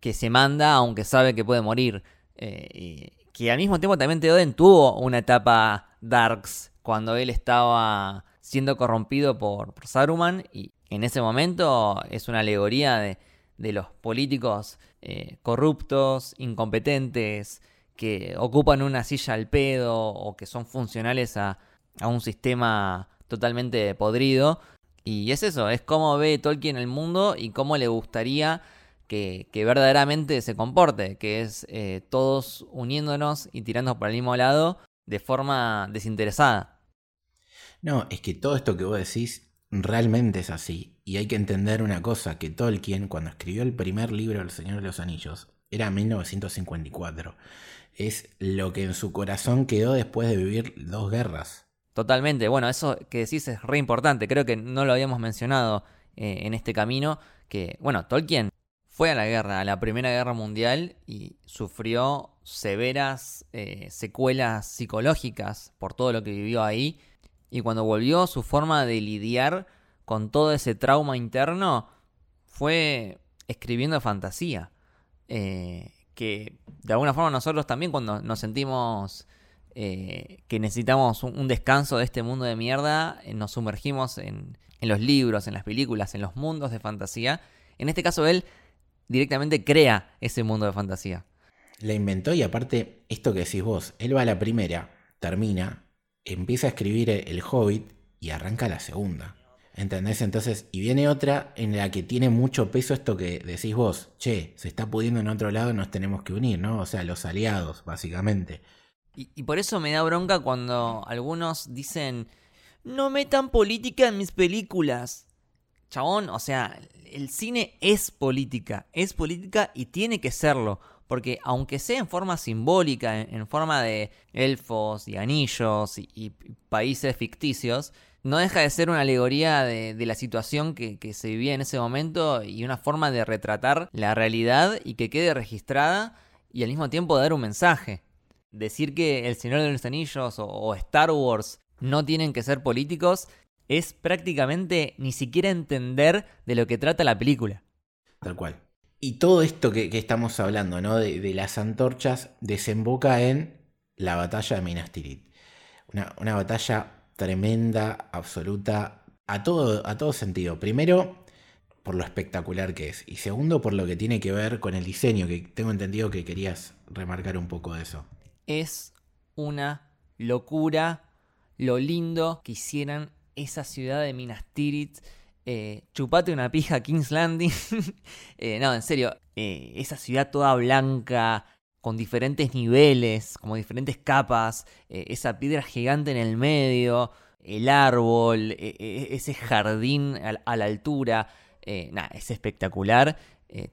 que se manda aunque sabe que puede morir. Eh, que al mismo tiempo también Theoden tuvo una etapa darks cuando él estaba siendo corrompido por, Saruman y en ese momento es una alegoría de, los políticos eh, corruptos, incompetentes, que ocupan una silla al pedo o que son funcionales a, un sistema totalmente podrido. Y es eso, es cómo ve Tolkien el mundo y cómo le gustaría que, verdaderamente se comporte, que es eh, todos uniéndonos y tirando por el mismo lado de forma desinteresada. No, es que todo esto que vos decís realmente es así. Y hay que entender una cosa, que Tolkien, cuando escribió el primer libro del Señor de los Anillos, era 1954 es lo que en su corazón quedó después de vivir dos guerras. Totalmente, bueno, eso que decís es re importante, creo que no lo habíamos mencionado eh, en este camino, que, bueno, Tolkien fue a la guerra, a la Primera Guerra Mundial y sufrió severas eh, secuelas psicológicas por todo lo que vivió ahí, y cuando volvió su forma de lidiar con todo ese trauma interno fue escribiendo fantasía. Eh, que de alguna forma nosotros también cuando nos sentimos eh, que necesitamos un, descanso de este mundo de mierda, eh, nos sumergimos en, los libros, en las películas, en los mundos de fantasía. En este caso él directamente crea ese mundo de fantasía. La inventó y aparte, esto que decís vos, él va a la primera, termina, empieza a escribir El Hobbit y arranca la segunda. ¿Entendés? Entonces, y viene otra en la que tiene mucho peso esto que decís vos, che, se está pudiendo en otro lado, nos tenemos que unir, ¿no? O sea, los aliados, básicamente. Y, por eso me da bronca cuando algunos dicen, no metan política en mis películas. Chabón, o sea, el cine es política, es política y tiene que serlo. Porque aunque sea en forma simbólica, en, forma de elfos y anillos y países ficticios, no deja de ser una alegoría de, la situación que, se vivía en ese momento y una forma de retratar la realidad y que quede registrada y al mismo tiempo dar un mensaje. Decir que El Señor de los Anillos o, Star Wars no tienen que ser políticos es prácticamente ni siquiera entender de lo que trata la película. Tal cual. Y todo esto que, estamos hablando, ¿no? De, las antorchas, desemboca en la batalla de Minas Tirith. Una, una batalla tremenda, absoluta, a todo, a todo sentido. Primero, por lo espectacular que es. Y segundo, por lo que tiene que ver con el diseño, que tengo entendido que querías remarcar un poco de eso. Es una locura lo lindo que hicieran esa ciudad de Minas Tirith. Eh, chupate una pija King's Landing. Eh, no, en serio, eh, esa ciudad toda blanca, con diferentes niveles, como diferentes capas, esa piedra gigante en el medio, el árbol, ese jardín a, la altura. Nada, es espectacular,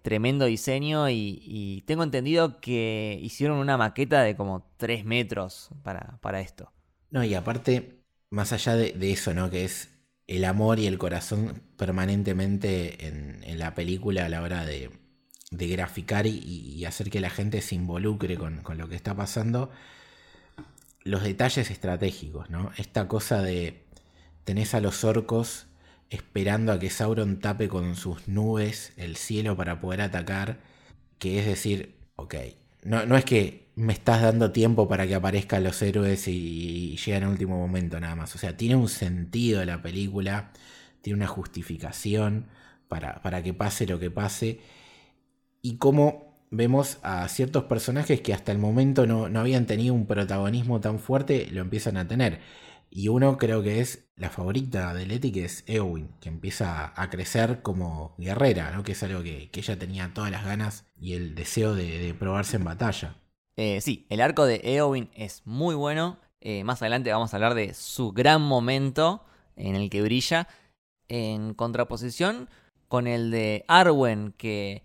tremendo diseño y, tengo entendido que hicieron una maqueta de como 3 metros para, para esto. No, y aparte, más allá de, eso, ¿no? Que es el amor y el corazón permanentemente en la película a la hora de, graficar y, hacer que la gente se involucre con, lo que está pasando, los detalles estratégicos, ¿no? Esta cosa de tenés a los orcos esperando a que Sauron tape con sus nubes el cielo para poder atacar, que es decir, ok, no, no es que me estás dando tiempo para que aparezcan los héroes y, y llegan al último momento nada más, o sea, tiene un sentido la película, tiene una justificación para, para que pase lo que pase y cómo vemos a ciertos personajes que hasta el momento no, habían tenido un protagonismo tan fuerte, lo empiezan a tener. Y uno creo que es la favorita de Letty, que es Eowyn, que empieza a crecer como guerrera, ¿no? que es algo que, ella tenía todas las ganas y el deseo de, probarse en batalla. Eh, sí, el arco de Eowyn es muy bueno. Eh, más adelante vamos a hablar de su gran momento en el que brilla, en contraposición con el de Arwen, que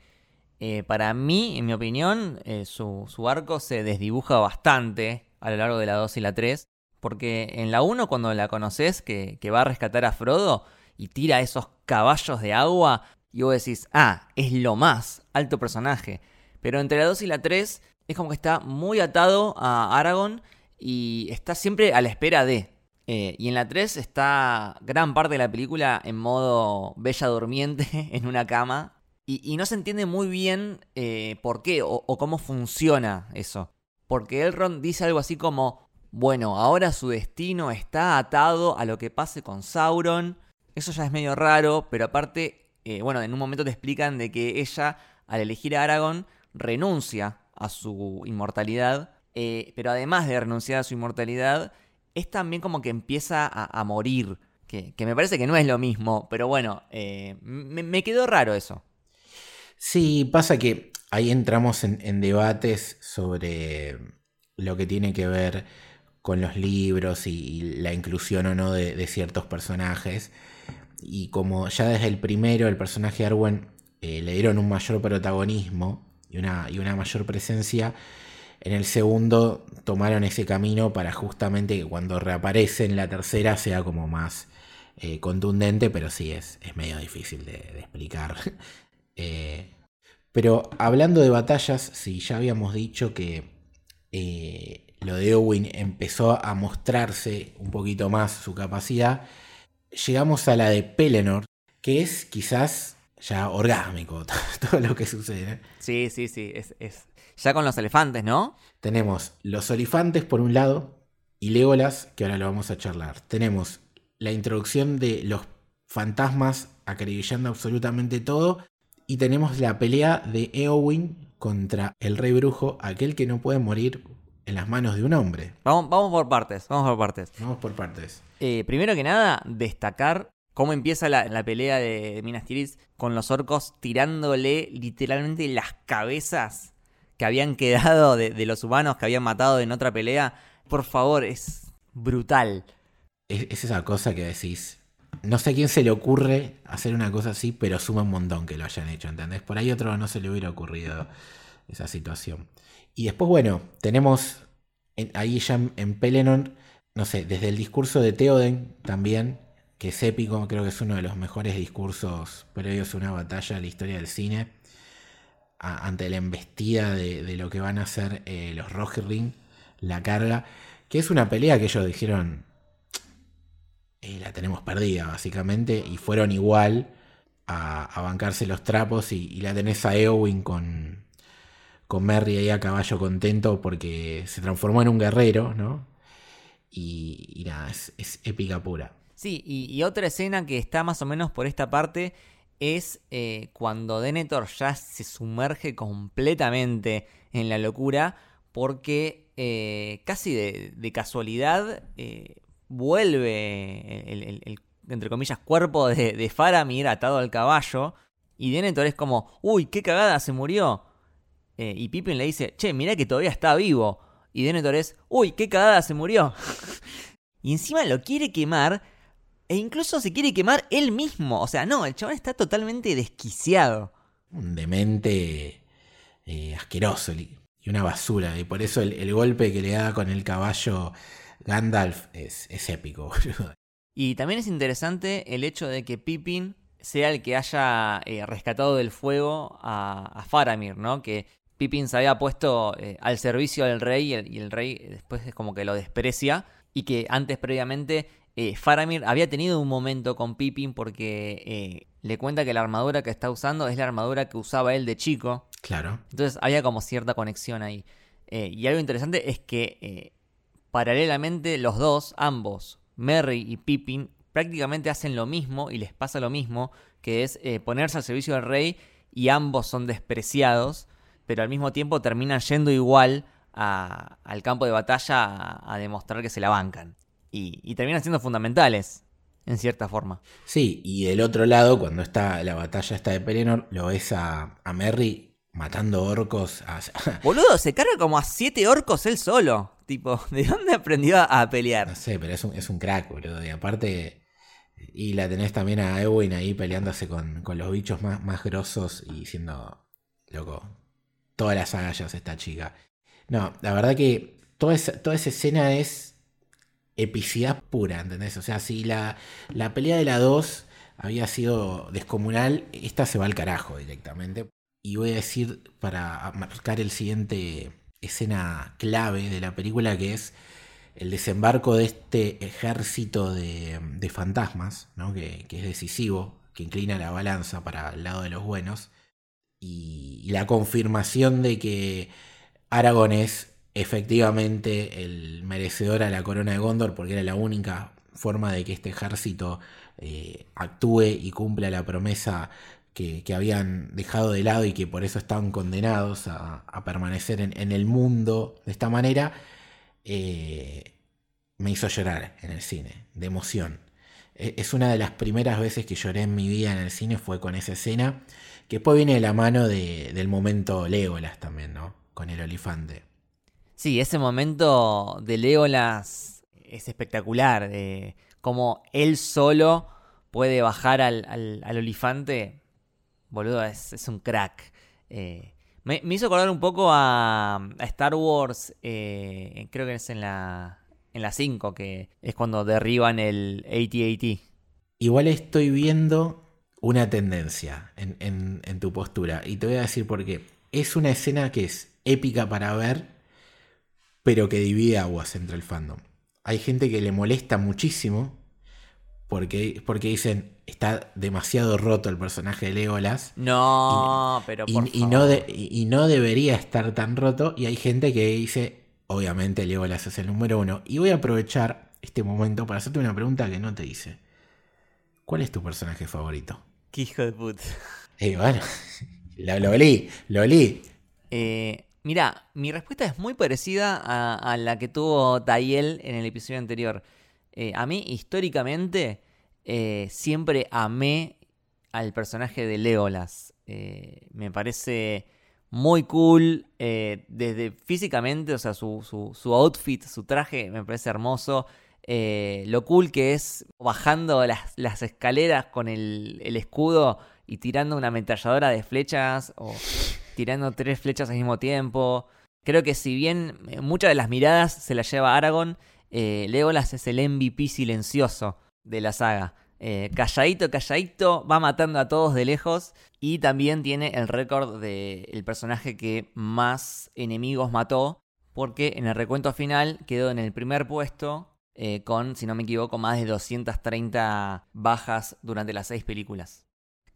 eh, para mí, en mi opinión, eh, su, arco se desdibuja bastante a lo largo de la 2 y la 3. Porque en la 1, cuando la conoces, que, va a rescatar a Frodo y tira esos caballos de agua, y vos decís, ah, es lo más, alto personaje. Pero entre la 2 y la 3 es como que está muy atado a Aragorn y está siempre a la espera de. Eh, y en la 3 está gran parte de la película en modo bella durmiente en una cama. Y, no se entiende muy bien eh, por qué o, cómo funciona eso. Porque Elrond dice algo así como, bueno, ahora su destino está atado a lo que pase con Sauron. Eso ya es medio raro, pero aparte, eh, bueno, en un momento te explican de que ella, al elegir a Aragorn, renuncia a su inmortalidad. pero además de renunciar a su inmortalidad, es también como que empieza a, morir. Que, me parece que no es lo mismo, pero bueno, eh, me, quedó raro eso. Sí, pasa que ahí entramos en, debates sobre lo que tiene que ver con los libros y, la inclusión o no de, ciertos personajes. Y como ya desde el primero el personaje Arwen eh, le dieron un mayor protagonismo y una, y una mayor presencia, en el segundo tomaron ese camino para justamente que cuando reaparece en la tercera sea como más eh, contundente, pero sí es, es medio difícil de, explicar. Eh, pero hablando de batallas, si ya habíamos dicho que eh, lo de Owen empezó a mostrarse un poquito más su capacidad, llegamos a la de Pelennor, que es quizás ya orgásmico todo lo que sucede. Sí, sí, sí, es, ya con los elefantes, ¿no? Tenemos los olifantes por un lado y Legolas, que ahora lo vamos a charlar. Tenemos la introducción de los fantasmas acribillando absolutamente todo. Y tenemos la pelea de Eowyn contra el rey brujo, aquel que no puede morir en las manos de un hombre. Vamos, vamos por partes, vamos por partes. Vamos por partes. Eh, primero que nada, destacar cómo empieza la, pelea de Minas Tirith con los orcos tirándole literalmente las cabezas que habían quedado de, los humanos que habían matado en otra pelea, por favor, es brutal. Es, esa cosa que decís, no sé a quién se le ocurre hacer una cosa así, pero suma un montón que lo hayan hecho, ¿entendés? Por ahí otro no se le hubiera ocurrido esa situación. Y después, bueno, tenemos ahí ya en, Pelenon, no sé, desde el discurso de Theoden también, que es épico, creo que es uno de los mejores discursos previos a una batalla de la historia del cine ante la embestida de, lo que van a hacer eh, los Rohirrim, la carga, que es una pelea que ellos dijeron, eh, la tenemos perdida básicamente, y fueron igual a, bancarse los trapos y, la tenés a Eowyn con, con Merry ahí a caballo contento porque se transformó en un guerrero, ¿no? Y, nada, es, épica pura. Sí, y otra escena que está más o menos por esta parte es eh, cuando Denethor ya se sumerge completamente en la locura porque eh, casi de, casualidad eh, vuelve el, entre comillas, cuerpo de, Faramir atado al caballo y Denethor es como, uy, qué cagada, se murió. y Pippin le dice, che, mira que todavía está vivo. Y Denethor es, uy, qué cagada, se murió. y encima lo quiere quemar e incluso se quiere quemar él mismo. O sea, no, el chabón está totalmente desquiciado. Un demente eh, asqueroso y una basura. Y por eso el, golpe que le da con el caballo Gandalf es, épico, Y también es interesante el hecho de que Pippin sea el que haya eh, rescatado del fuego a, Faramir, ¿no? Que Pippin se había puesto eh, al servicio del rey y el, y el, rey después es como que lo desprecia y que antes previamente eh, Faramir había tenido un momento con Pippin porque eh, le cuenta que la armadura que está usando es la armadura que usaba él de chico. Claro. Entonces había como cierta conexión ahí. Eh, y algo interesante es que paralelamente los dos, ambos, Merry y Pippin, prácticamente hacen lo mismo y les pasa lo mismo, que es ponerse al servicio del rey y ambos son despreciados, pero al mismo tiempo terminan yendo igual al campo de batalla a demostrar que se la bancan y, terminan siendo fundamentales, en cierta forma. Sí, y del otro lado, cuando está la batalla esta de Pelennor, lo ves a, a Merry matando orcos. Boludo, se carga como a siete orcos él solo. Tipo, ¿de dónde aprendió a pelear? No sé, pero es un, es un crack, boludo. Y aparte, y la tenés también a Eowyn ahí peleándose con, los bichos más, más grosos y siendo, loco, todas las agallas esta chica. No, la verdad que toda toda esa escena es epicidad pura, ¿entendés? O sea, si la, la pelea de la 2 había sido descomunal, esta se va al carajo directamente. Y voy a decir, para marcar el siguiente escena clave de la película, que es el desembarco de este ejército de, fantasmas, que, es decisivo, que inclina la balanza para el lado de los buenos, y, la confirmación de que Aragón es efectivamente el merecedor a la corona de Gondor, porque era la única forma de que este ejército eh, actúe y cumpla la promesa que, habían dejado de lado y que por eso estaban condenados a, permanecer en, el mundo de esta manera, eh, me hizo llorar en el cine, de emoción. E, es una de las primeras veces que lloré en mi vida en el cine, fue con esa escena, que después viene de la mano del momento Legolas también, ¿no? Con el olifante. Sí, ese momento de Legolas es espectacular, de cómo él solo puede bajar al, al olifante boludo, es, un crack. Eh, me, hizo acordar un poco a, Star Wars, eh, creo que es en la, en la 5, que es cuando derriban el AT-AT. Igual estoy viendo una tendencia en, en, tu postura, y te voy a decir por qué. Es una escena que es épica para ver, pero que divide aguas entre el fandom. Hay gente que le molesta muchísimo porque, porque dicen, está demasiado roto el personaje de Legolas. No, pero por y, no y, no debería estar tan roto. Y hay gente que dice, obviamente Legolas es el número uno. Y voy a aprovechar este momento para hacerte una pregunta que no te hice. ¿Cuál es tu personaje favorito? Qué hijo de puta. Eh, bueno, lo, lo leí, lo leí. Eh, mira, mi respuesta es muy parecida a, la que tuvo Tayel en el episodio anterior. Eh, a mí, históricamente, eh, siempre amé al personaje de Legolas. Eh, me parece muy cool, desde físicamente, o sea, su, su, outfit, su traje, me parece hermoso. lo cool que es bajando las, escaleras con el, el, escudo y tirando una ametralladora de flechas tirando tres flechas al mismo tiempo. Creo que si bien muchas de las miradas se las lleva Aragorn, eh, Legolas es el MVP silencioso de la saga. Eh, calladito, calladito, va matando a todos de lejos y también tiene el récord del personaje que más enemigos mató, porque en el recuento final quedó en el primer puesto eh, con, si no me equivoco, más de 230 bajas durante las seis películas.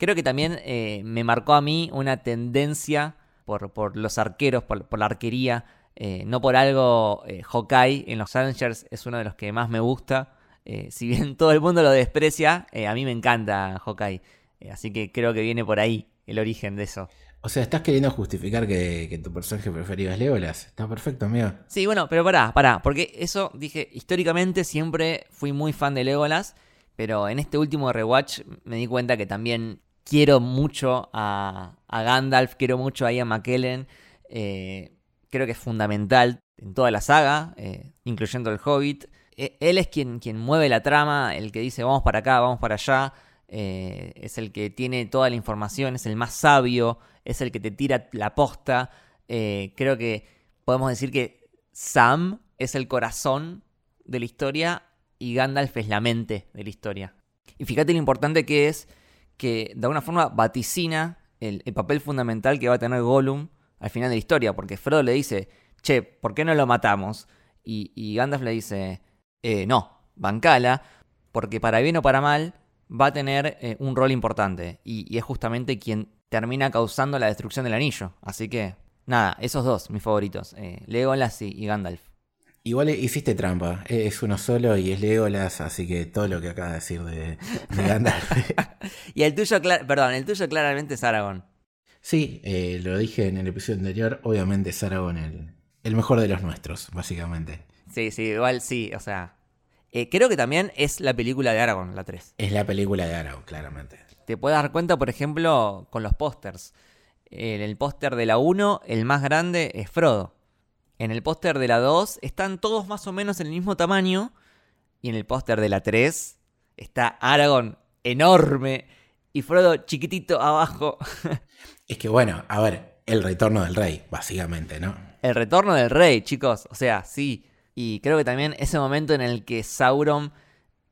Creo que también me marcó a mí una tendencia por, los arqueros, por la arquería eh, no por algo, eh, Hawkeye en los Avengers es uno de los que más me gusta. Eh, si bien todo el mundo lo desprecia, a mí me encanta Hawkeye. así que creo que viene por ahí el origen de eso. O sea, estás queriendo justificar que, tu personaje preferido es Legolas. Está perfecto, amigo. Sí, bueno, pero pará, pará. Porque eso, dije, históricamente siempre fui muy fan de Legolas. Pero en este último rewatch me di cuenta que también quiero mucho a, Gandalf, quiero mucho a Ian McKellen. Eh, creo que es fundamental en toda la saga, eh, incluyendo el Hobbit. E, él es quien, quien mueve la trama, el que dice vamos para acá, vamos para allá. Eh, es el que tiene toda la información, es el más sabio, es el que te tira la posta. Creo que podemos decir que Sam es el corazón de la historia y Gandalf es la mente de la historia. Y fíjate lo importante que es que de alguna forma vaticina el, el papel fundamental que va a tener Gollum al final de la historia, porque Frodo le dice, che, ¿por qué no lo matamos? Y, Gandalf le dice, eh, no, bancala, porque para bien o para mal va a tener eh, un rol importante, y, es justamente quien termina causando la destrucción del anillo. Así que, nada, esos dos, mis favoritos, eh, Legolas y, Gandalf. Igual hiciste trampa, es uno solo y es Legolas, así que todo lo que acaba de decir de, Gandalf. y el tuyo, perdón, el tuyo claramente es Aragorn. Sí, eh, lo dije en el episodio anterior, obviamente es Aragorn el, el mejor de los nuestros, básicamente. Sí, sí, igual sí, o sea... Eh, creo que también es la película de Aragorn, la 3. Es la película de Aragorn, claramente. Te puedes dar cuenta, por ejemplo, con los pósters. En el póster de la 1, el más grande es Frodo. En el póster de la 2 están todos más o menos en el mismo tamaño. Y en el póster de la 3 está Aragorn enorme y Frodo chiquitito abajo. Es que bueno, a ver, el retorno del rey, básicamente, ¿no? El retorno del rey, chicos. O sea, sí. Y creo que también ese momento en el que Sauron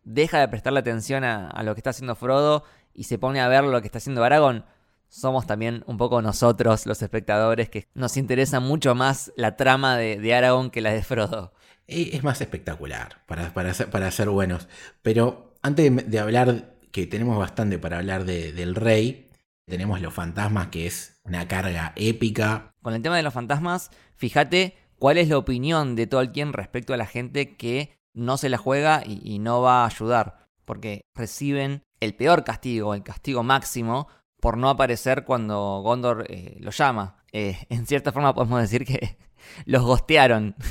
deja de prestarle atención a, lo que está haciendo Frodo y se pone a ver lo que está haciendo Aragorn, somos también un poco nosotros, los espectadores, que nos interesa mucho más la trama de, de Aragorn que la de Frodo. eh, es más espectacular para, para, ser, para ser buenos. Pero antes de, de hablar, que tenemos bastante para hablar de- del rey, tenemos los fantasmas, que es una carga épica. Con el tema de los fantasmas, fíjate cuál es la opinión de Tolkien respecto a la gente que no se la juega y, y no va a ayudar. Porque reciben el peor castigo, el castigo máximo, por no aparecer cuando Gondor eh, lo llama. Eh, en cierta forma podemos decir que los gostearon.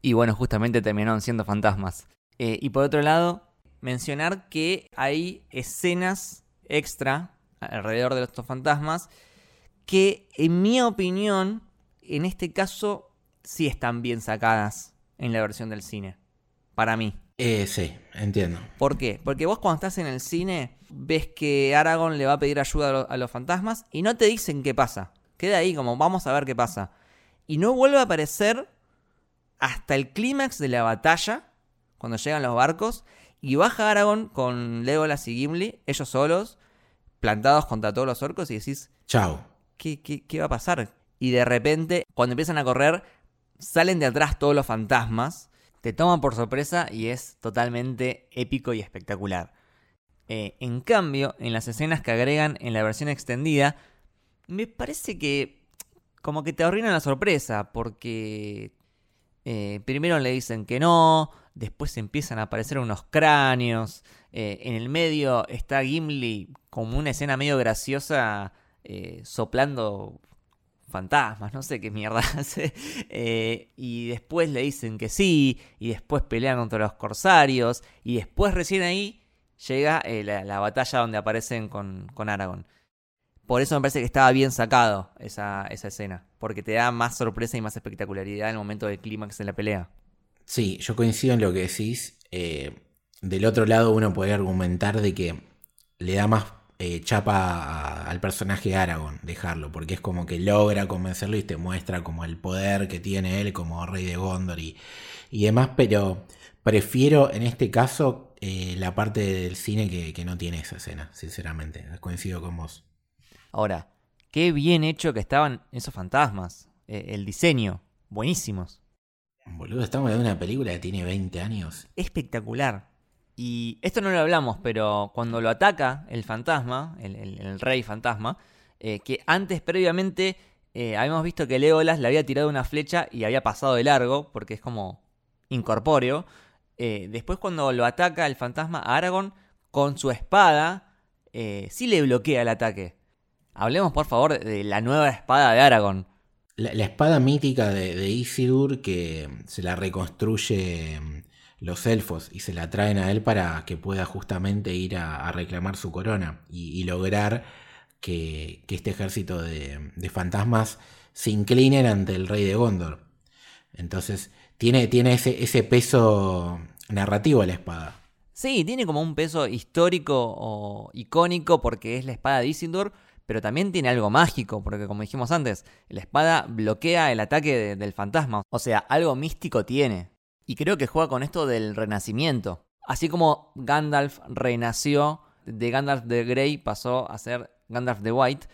Y bueno, justamente terminaron siendo fantasmas. Eh, y por otro lado, mencionar que hay escenas extra alrededor de estos fantasmas que en mi opinión, en este caso, sí están bien sacadas en la versión del cine. Para mí. Eh, sí, entiendo. ¿Por qué? Porque vos cuando estás en el cine ves que Aragorn le va a pedir ayuda a, lo- a los fantasmas y no te dicen qué pasa. Queda ahí como vamos a ver qué pasa. Y no vuelve a aparecer hasta el clímax de la batalla, cuando llegan los barcos, y baja Aragorn con Legolas y Gimli, ellos solos, plantados contra todos los orcos, y decís, Chao. ¿qué, qué, qué va a pasar? Y de repente, cuando empiezan a correr, salen de atrás todos los fantasmas, te toman por sorpresa y es totalmente épico y espectacular. Eh, en cambio, en las escenas que agregan en la versión extendida, me parece que como que te arruinan la sorpresa, porque eh, primero le dicen que no, después empiezan a aparecer unos cráneos, eh, en el medio está Gimli como una escena medio graciosa soplando fantasmas, no sé qué mierda hace. Eh, y después le dicen que sí, y después pelean contra los corsarios, y después recién ahí llega eh, la, la batalla donde aparecen con, con Aragorn. Por eso me parece que estaba bien sacado esa, esa escena, porque te da más sorpresa y más espectacularidad en el momento del clímax de la pelea. Sí, yo coincido en lo que decís. Eh, del otro lado uno podría argumentar de que le da más eh, chapa a- al personaje de Aragorn dejarlo, porque es como que logra convencerlo y te muestra como el poder que tiene él como rey de Gondor y, y demás, pero prefiero en este caso eh, la parte del cine que, que no tiene esa escena, sinceramente. Coincido con vos. Ahora, qué bien hecho que estaban esos fantasmas. Eh, el diseño, buenísimos. Boludo, estamos de una película que tiene 20 años. espectacular. Y esto no lo hablamos, pero cuando lo ataca el fantasma, el, rey fantasma, eh, que antes previamente eh, habíamos visto que Legolas le había tirado una flecha y había pasado de largo, porque es como incorpóreo. Eh, después cuando lo ataca el fantasma a Aragorn, con su espada, sí le bloquea el ataque. Hablemos por favor de la nueva espada de Aragorn. La, la espada mítica de, de Isildur que se la reconstruye mm, los elfos y se la traen a él para que pueda justamente ir a, reclamar su corona y, lograr que, este ejército de, fantasmas se inclinen ante el rey de Gondor. Entonces tiene, tiene ese, peso narrativo la espada. Sí, tiene como un peso histórico o icónico porque es la espada de Isildur, pero también tiene algo mágico, porque como dijimos antes, la espada bloquea el ataque de- del fantasma, o sea, algo místico tiene. Y creo que juega con esto del renacimiento. Así como Gandalf renació, de Gandalf de Grey pasó a ser Gandalf de White,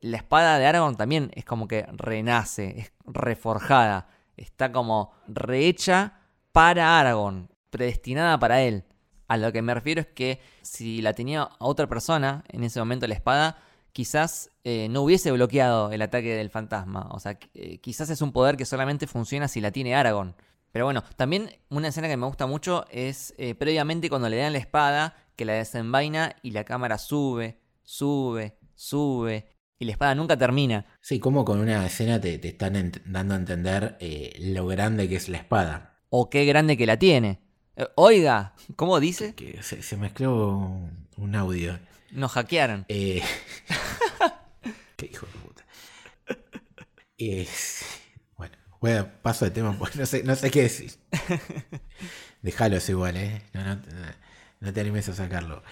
la espada de Aragorn también es como que renace, es reforjada, está como rehecha para Aragorn, predestinada para él. A lo que me refiero es que si la tenía otra persona en ese momento la espada, quizás eh, no hubiese bloqueado el ataque del fantasma. O sea, eh, quizás es un poder que solamente funciona si la tiene Aragorn. Pero bueno, también una escena que me gusta mucho es eh, previamente cuando le dan la espada, que la desenvaina y la cámara sube, sube, sube, y la espada nunca termina. Sí, como con una escena te, te están dando a entender eh, lo grande que es la espada. O qué grande que la tiene. Eh, oiga, ¿cómo dice? Que se, se mezcló un, un audio. Nos hackearon. Qué hijo de puta. Eh, paso de tema porque no sé, no sé qué decir. Déjalo es igual, ¿eh? No, no, no te animes a sacarlo.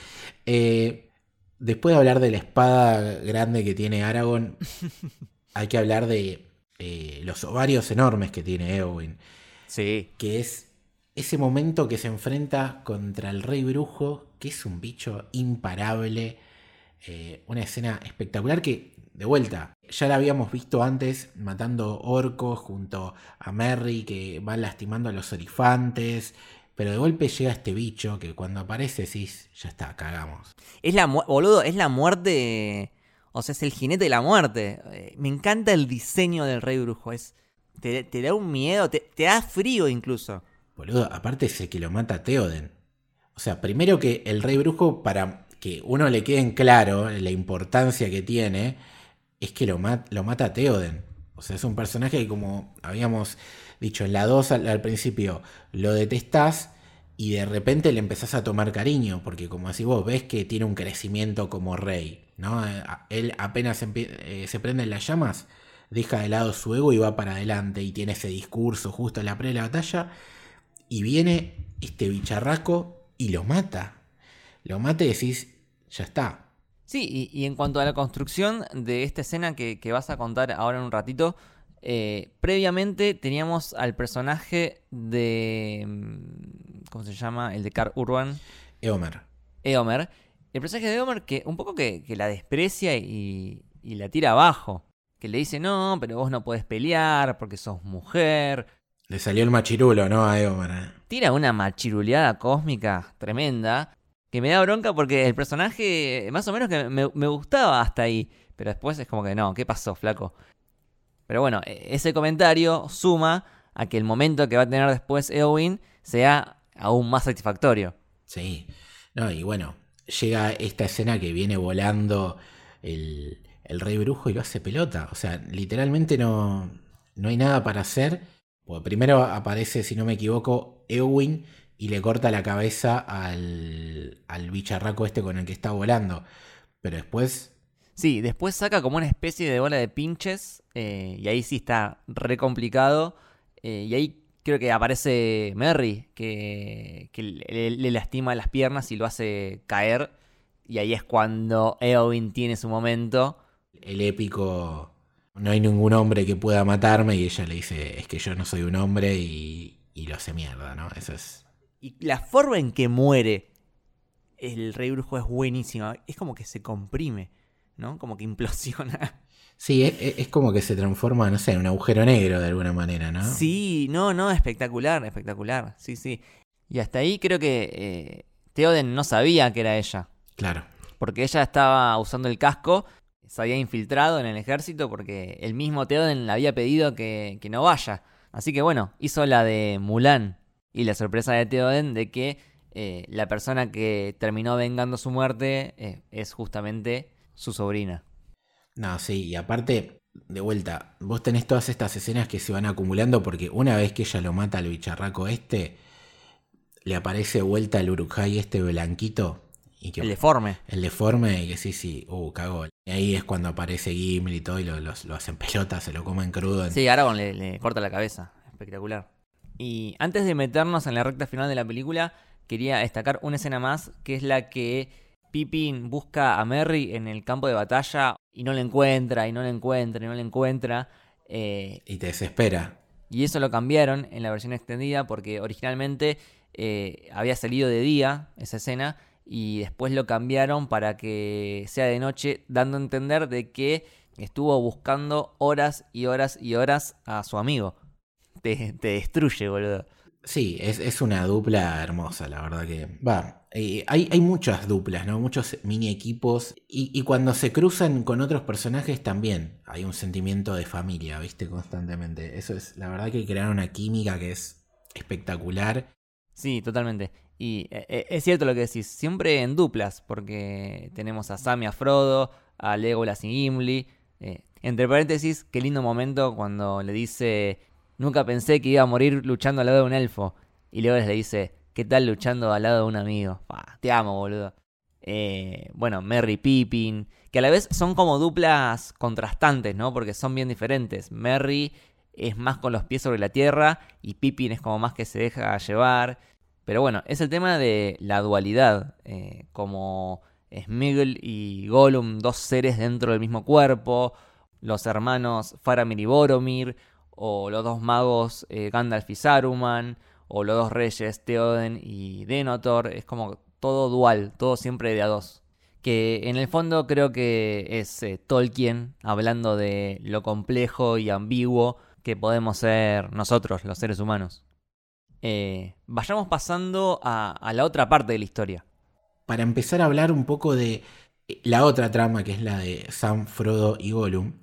Eh, después de hablar de la espada grande que tiene Aragorn, hay que hablar de eh, los ovarios enormes que tiene Eowyn. Sí. Que es ese momento que se enfrenta contra el rey brujo, que es un bicho imparable. eh, una escena espectacular que de vuelta, ya la habíamos visto antes matando orcos junto a Merry que va lastimando a los orifantes. Pero de golpe llega este bicho que cuando aparece decís, ya está, cagamos. Es la boludo, es la muerte. O sea, es el jinete de la muerte. Eh, me encanta el diseño del rey brujo. Es, te, da un miedo, te, te, da frío incluso. Boludo, aparte sé que lo mata Theoden. O sea, primero que el rey brujo, para que uno le quede en claro la importancia que tiene, es que lo, lo mata Theoden. O sea, es un personaje que como habíamos dicho en la 2 al, principio, lo detestás y de repente le empezás a tomar cariño, porque como así vos ves que tiene un crecimiento como rey, ¿no? Él apenas eh, se prende en las llamas, deja de lado su ego y va para adelante y tiene ese discurso justo en la pre de la batalla y viene este bicharraco y lo mata. Lo mata y decís, ya está, Sí, y, en cuanto a la construcción de esta escena que, vas a contar ahora en un ratito, eh, previamente teníamos al personaje de. Mm, ¿Cómo se llama? El de Car Urban. Eomer. Eomer. El personaje de Eomer que un poco que, la desprecia y, la tira abajo. Que le dice, no, pero vos no podés pelear porque sos mujer. Le salió el machirulo, ¿no? A Eomer. Eh. Tira una machiruleada cósmica tremenda que me da bronca porque el personaje más o menos que me, gustaba hasta ahí. Pero después es como que no, ¿qué pasó, flaco? Pero bueno, e, ese comentario suma a que el momento que va a tener después Eowyn sea aún más satisfactorio. Sí, no, y bueno, llega esta escena que viene volando el, el rey brujo y lo hace pelota. O sea, literalmente no, no hay nada para hacer. Pues primero aparece, si no me equivoco, Eowyn y le corta la cabeza al, al bicharraco este con el que está volando. Pero después... Sí, después saca como una especie de bola de pinches eh, y ahí sí está re complicado. Eh, y ahí creo que aparece Merry, que, le, lastima las piernas y lo hace caer. Y ahí es cuando Eowyn tiene su momento. El épico, no hay ningún hombre que pueda matarme y ella le dice, es que yo no soy un hombre y, y lo hace mierda, ¿no? Eso es y la forma en que muere el rey brujo es buenísima. Es como que se comprime, ¿no? Como que implosiona. Sí, es, como que se transforma, no sé, en un agujero negro de alguna manera, ¿no? Sí, no, no, espectacular, espectacular. Sí, sí. Y hasta ahí creo que eh, Theoden no sabía que era ella. Claro. Porque ella estaba usando el casco, se había infiltrado en el ejército porque el mismo Theoden le había pedido que, que no vaya. Así que bueno, hizo la de Mulan, y la sorpresa de Theoden de que eh, la persona que terminó vengando su muerte eh, es justamente su sobrina. No, sí, y aparte, de vuelta, vos tenés todas estas escenas que se van acumulando porque una vez que ella lo mata al bicharraco este, le aparece vuelta el Urujay este blanquito. Y que, el deforme. El deforme, y que sí, sí, uh, cagó. Y ahí es cuando aparece Gimli y todo, y lo, hacen pelota, se lo comen crudo. Sí, Aragorn le, le corta la cabeza. Espectacular. Y antes de meternos en la recta final de la película, quería destacar una escena más, que es la que Pippin busca a Merry en el campo de batalla y no le encuentra, y no le encuentra, y no le encuentra. Eh, y te desespera. Y eso lo cambiaron en la versión extendida porque originalmente eh, había salido de día esa escena y después lo cambiaron para que sea de noche, dando a entender de que estuvo buscando horas y horas y horas a su amigo te, destruye, boludo. Sí, es, una dupla hermosa, la verdad que. Va, eh, hay, hay, muchas duplas, ¿no? Muchos mini equipos. Y, cuando se cruzan con otros personajes también hay un sentimiento de familia, ¿viste? Constantemente. Eso es, la verdad que crearon una química que es espectacular. Sí, totalmente. Y eh, eh, es cierto lo que decís, siempre en duplas, porque tenemos a Sam y a Frodo, a Legolas y Gimli. entre paréntesis, qué lindo momento cuando le dice Nunca pensé que iba a morir luchando al lado de un elfo. Y luego le dice, ¿qué tal luchando al lado de un amigo? te amo, boludo. Eh, bueno, Merry Pippin, que a la vez son como duplas contrastantes, ¿no? Porque son bien diferentes. Merry es más con los pies sobre la tierra y Pippin es como más que se deja llevar. Pero bueno, es el tema de la dualidad, eh, como Smiggle y Gollum, dos seres dentro del mismo cuerpo, los hermanos Faramir y Boromir, o los dos magos eh, Gandalf y Saruman, o los dos reyes Theoden y Denethor, es como todo dual, todo siempre de a dos. que en el fondo creo que es eh, Tolkien hablando de lo complejo y ambiguo que podemos ser nosotros, los seres humanos. Eh, vayamos pasando a la otra parte de la historia. Para empezar a hablar un poco de la otra trama, que es la de Sam, Frodo y Gollum,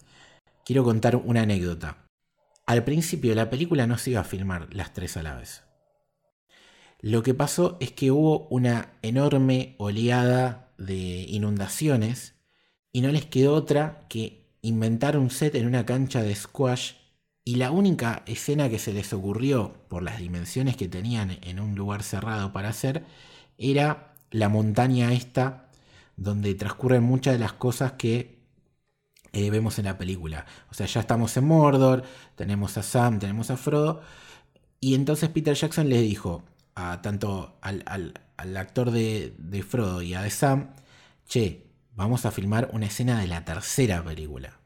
quiero contar una anécdota. Al principio la película no se iba a filmar las tres a la vez. Lo que pasó es que hubo una enorme oleada de inundaciones y no les quedó otra que inventar un set en una cancha de squash y la única escena que se les ocurrió por las dimensiones que tenían en un lugar cerrado para hacer era la montaña esta donde transcurren muchas de las cosas que eh, vemos en la película. O sea, ya estamos en Mordor, tenemos a Sam, tenemos a Frodo. Y entonces Peter Jackson les dijo a tanto al, actor de, de, Frodo y a de Sam, che, vamos a filmar una escena de la tercera película.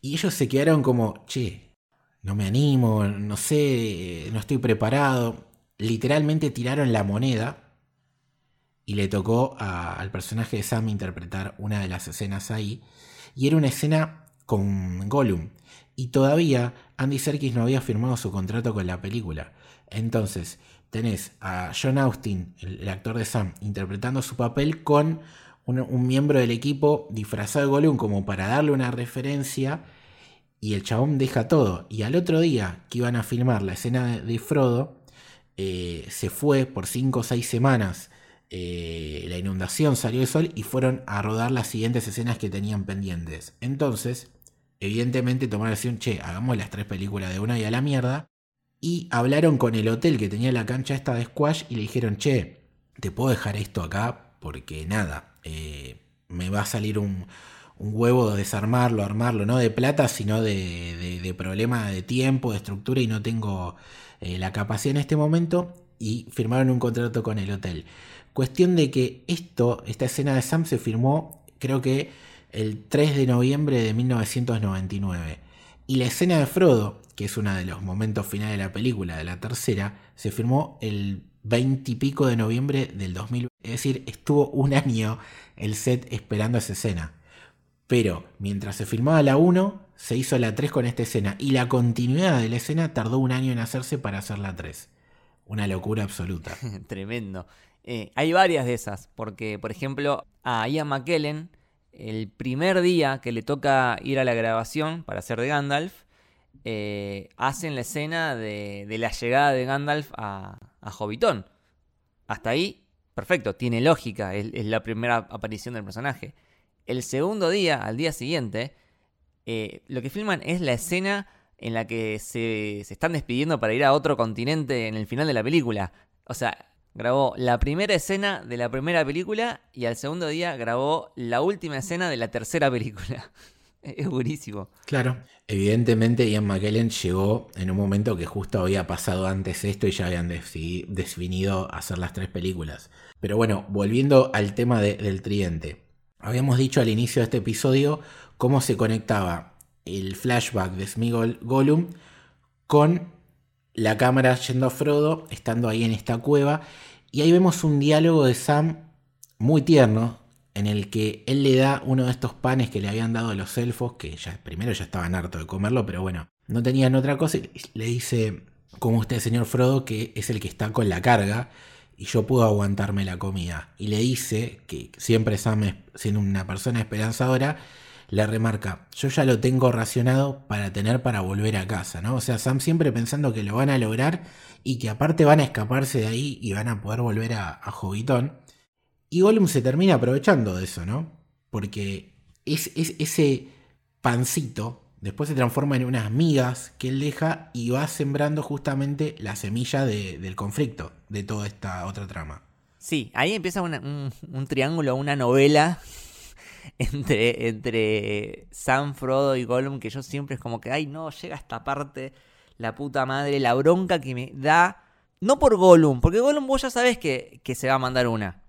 Y ellos se quedaron como, che, no me animo, no sé, no estoy preparado. Literalmente tiraron la moneda y le tocó al personaje de Sam interpretar una de las escenas ahí. Y era una escena con Gollum. Y todavía Andy Serkis no había firmado su contrato con la película. Entonces, tenés a John Austin, el, actor de Sam, interpretando su papel con un, miembro del equipo disfrazado de Gollum como para darle una referencia. Y el chabón deja todo. Y al otro día que iban a filmar la escena de, Frodo, eh, se fue por 5 o 6 semanas eh, la inundación, salió el sol y fueron a rodar las siguientes escenas que tenían pendientes. Entonces, evidentemente tomaron la decisión, che, hagamos las tres películas de una y a la mierda. Y hablaron con el hotel que tenía la cancha esta de squash y le dijeron, che, te puedo dejar esto acá porque nada, eh, me va a salir un, huevo desarmarlo, armarlo, no de plata, sino de, de, problema de tiempo, de estructura y no tengo eh, la capacidad en este momento. Y firmaron un contrato con el hotel. Cuestión de que esto, esta escena de Sam se firmó creo que el 3 de noviembre de 1999. Y la escena de Frodo, que es uno de los momentos finales de la película, de la tercera, se firmó el 20 y pico de noviembre del 2000. Es decir, estuvo un año el set esperando esa escena. Pero mientras se filmaba la 1, se hizo la 3 con esta escena. Y la continuidad de la escena tardó un año en hacerse para hacer la 3. Una locura absoluta. Tremendo. Eh, hay varias de esas, porque por ejemplo a Ian McKellen, el primer día que le toca ir a la grabación para hacer de Gandalf, eh, hacen la escena de, la llegada de Gandalf a, a Hobbiton. Hasta ahí, perfecto, tiene lógica, es, la primera aparición del personaje. El segundo día, al día siguiente, eh, lo que filman es la escena en la que se, se, están despidiendo para ir a otro continente en el final de la película. O sea, grabó la primera escena de la primera película y al segundo día grabó la última escena de la tercera película. es buenísimo. Claro. Evidentemente Ian McKellen llegó en un momento que justo había pasado antes esto y ya habían definido hacer las tres películas. Pero bueno, volviendo al tema del tridente. Habíamos dicho al inicio de este episodio cómo se conectaba el flashback de Smigol Gollum con la cámara yendo a Frodo, estando ahí en esta cueva, y ahí vemos un diálogo de Sam muy tierno, en el que él le da uno de estos panes que le habían dado los elfos, que ya primero ya estaban hartos de comerlo, pero bueno, no tenían otra cosa, y le dice, como usted, señor Frodo, que es el que está con la carga, y yo puedo aguantarme la comida. Y le dice que siempre Sam, siendo una persona esperanzadora, le remarca, yo ya lo tengo racionado para tener para volver a casa, ¿no? O sea, Sam siempre pensando que lo van a lograr y que aparte van a escaparse de ahí y van a poder volver a, a Y Gollum se termina aprovechando de eso, ¿no? Porque es, ese pancito después se transforma en unas migas que él deja y va sembrando justamente la semilla del conflicto de toda esta otra trama. Sí, ahí empieza un, un triángulo, una novela entre, entre Sam, Frodo y Gollum, que yo siempre es como que, ay, no, llega esta parte, la puta madre, la bronca que me da, no por Gollum, porque Gollum vos ya sabés que, que se va a mandar una,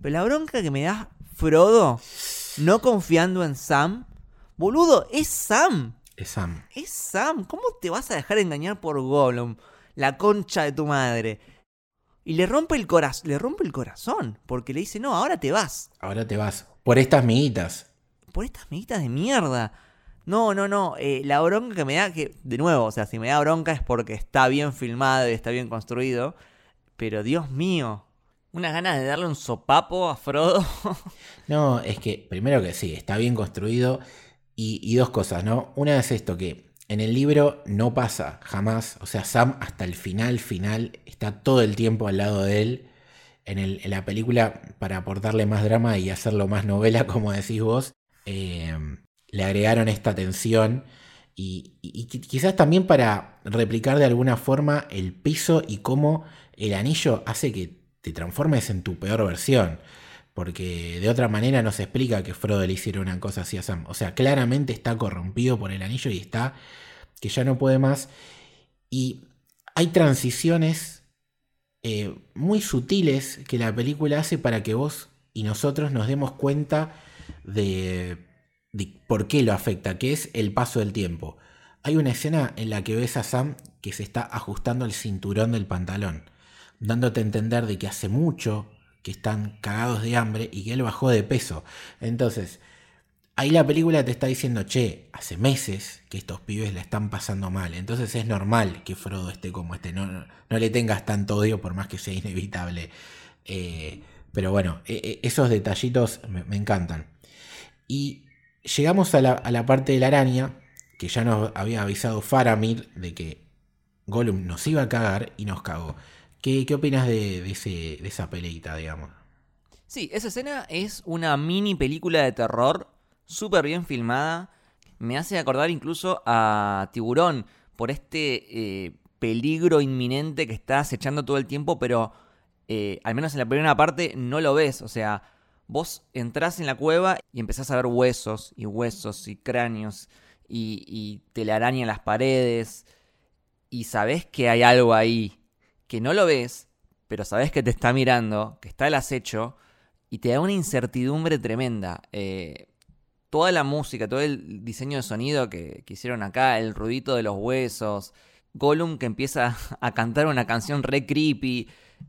pero la bronca que me da Frodo, no confiando en Sam, boludo, es Sam. Es Sam. Es Sam, ¿cómo te vas a dejar engañar por Gollum? La concha de tu madre. Y le rompe el corazón, le rompe el corazón, porque le dice, "No, ahora te vas." Ahora te vas Por estas miguitas. Por estas miguitas de mierda. No, no, no. eh, la bronca que me da, que de nuevo, o sea, si me da bronca es porque está bien filmado y está bien construido. Pero Dios mío, unas ganas de darle un sopapo a Frodo. No, es que primero que sí, está bien construido. Y, y dos cosas, ¿no? Una es esto que en el libro no pasa jamás. O sea, Sam hasta el final, final, está todo el tiempo al lado de él. En, el- en la película, para aportarle más drama y hacerlo más novela, como decís vos, eh, le agregaron esta tensión. Y, y- y qui- quizás también para replicar de alguna forma el piso y cómo el anillo hace que te transformes en tu peor versión. Porque de otra manera no se explica que Frodo le hiciera una cosa así a Sam. O sea, claramente está corrompido por el anillo y está que ya no puede más. Y hay transiciones eh, muy sutiles que la película hace para que vos y nosotros nos demos cuenta de, por qué lo afecta, que es el paso del tiempo. Hay una escena en la que ves a Sam que se está ajustando el cinturón del pantalón, dándote a entender de que hace mucho que están cagados de hambre y que él bajó de peso. Entonces, ahí la película te está diciendo, che, hace meses que estos pibes la están pasando mal. Entonces es normal que Frodo esté como este. No, no, no le tengas tanto odio por más que sea inevitable. Eh, pero bueno, e- e- esos detallitos me encantan. Y llegamos a la, parte de la araña, que ya nos había avisado Faramir de que Gollum nos iba a cagar y nos cagó. ¿Qué, qué opinas de esa peleita, digamos? Sí, esa escena es una mini película de terror, súper bien filmada. Me hace acordar incluso a Tiburón por este eh, peligro inminente que está acechando todo el tiempo, pero eh, al menos en la primera parte no lo ves. O sea, vos entrás en la cueva y empezás a ver huesos y huesos y cráneos y, y telaraña en las paredes y sabés que hay algo ahí que no lo ves, pero sabés que te está mirando, que está el acecho y te da una incertidumbre tremenda. Eh, toda la música, todo el diseño de sonido que, hicieron acá, el ruidito de los huesos, Gollum que empieza a cantar una canción re creepy,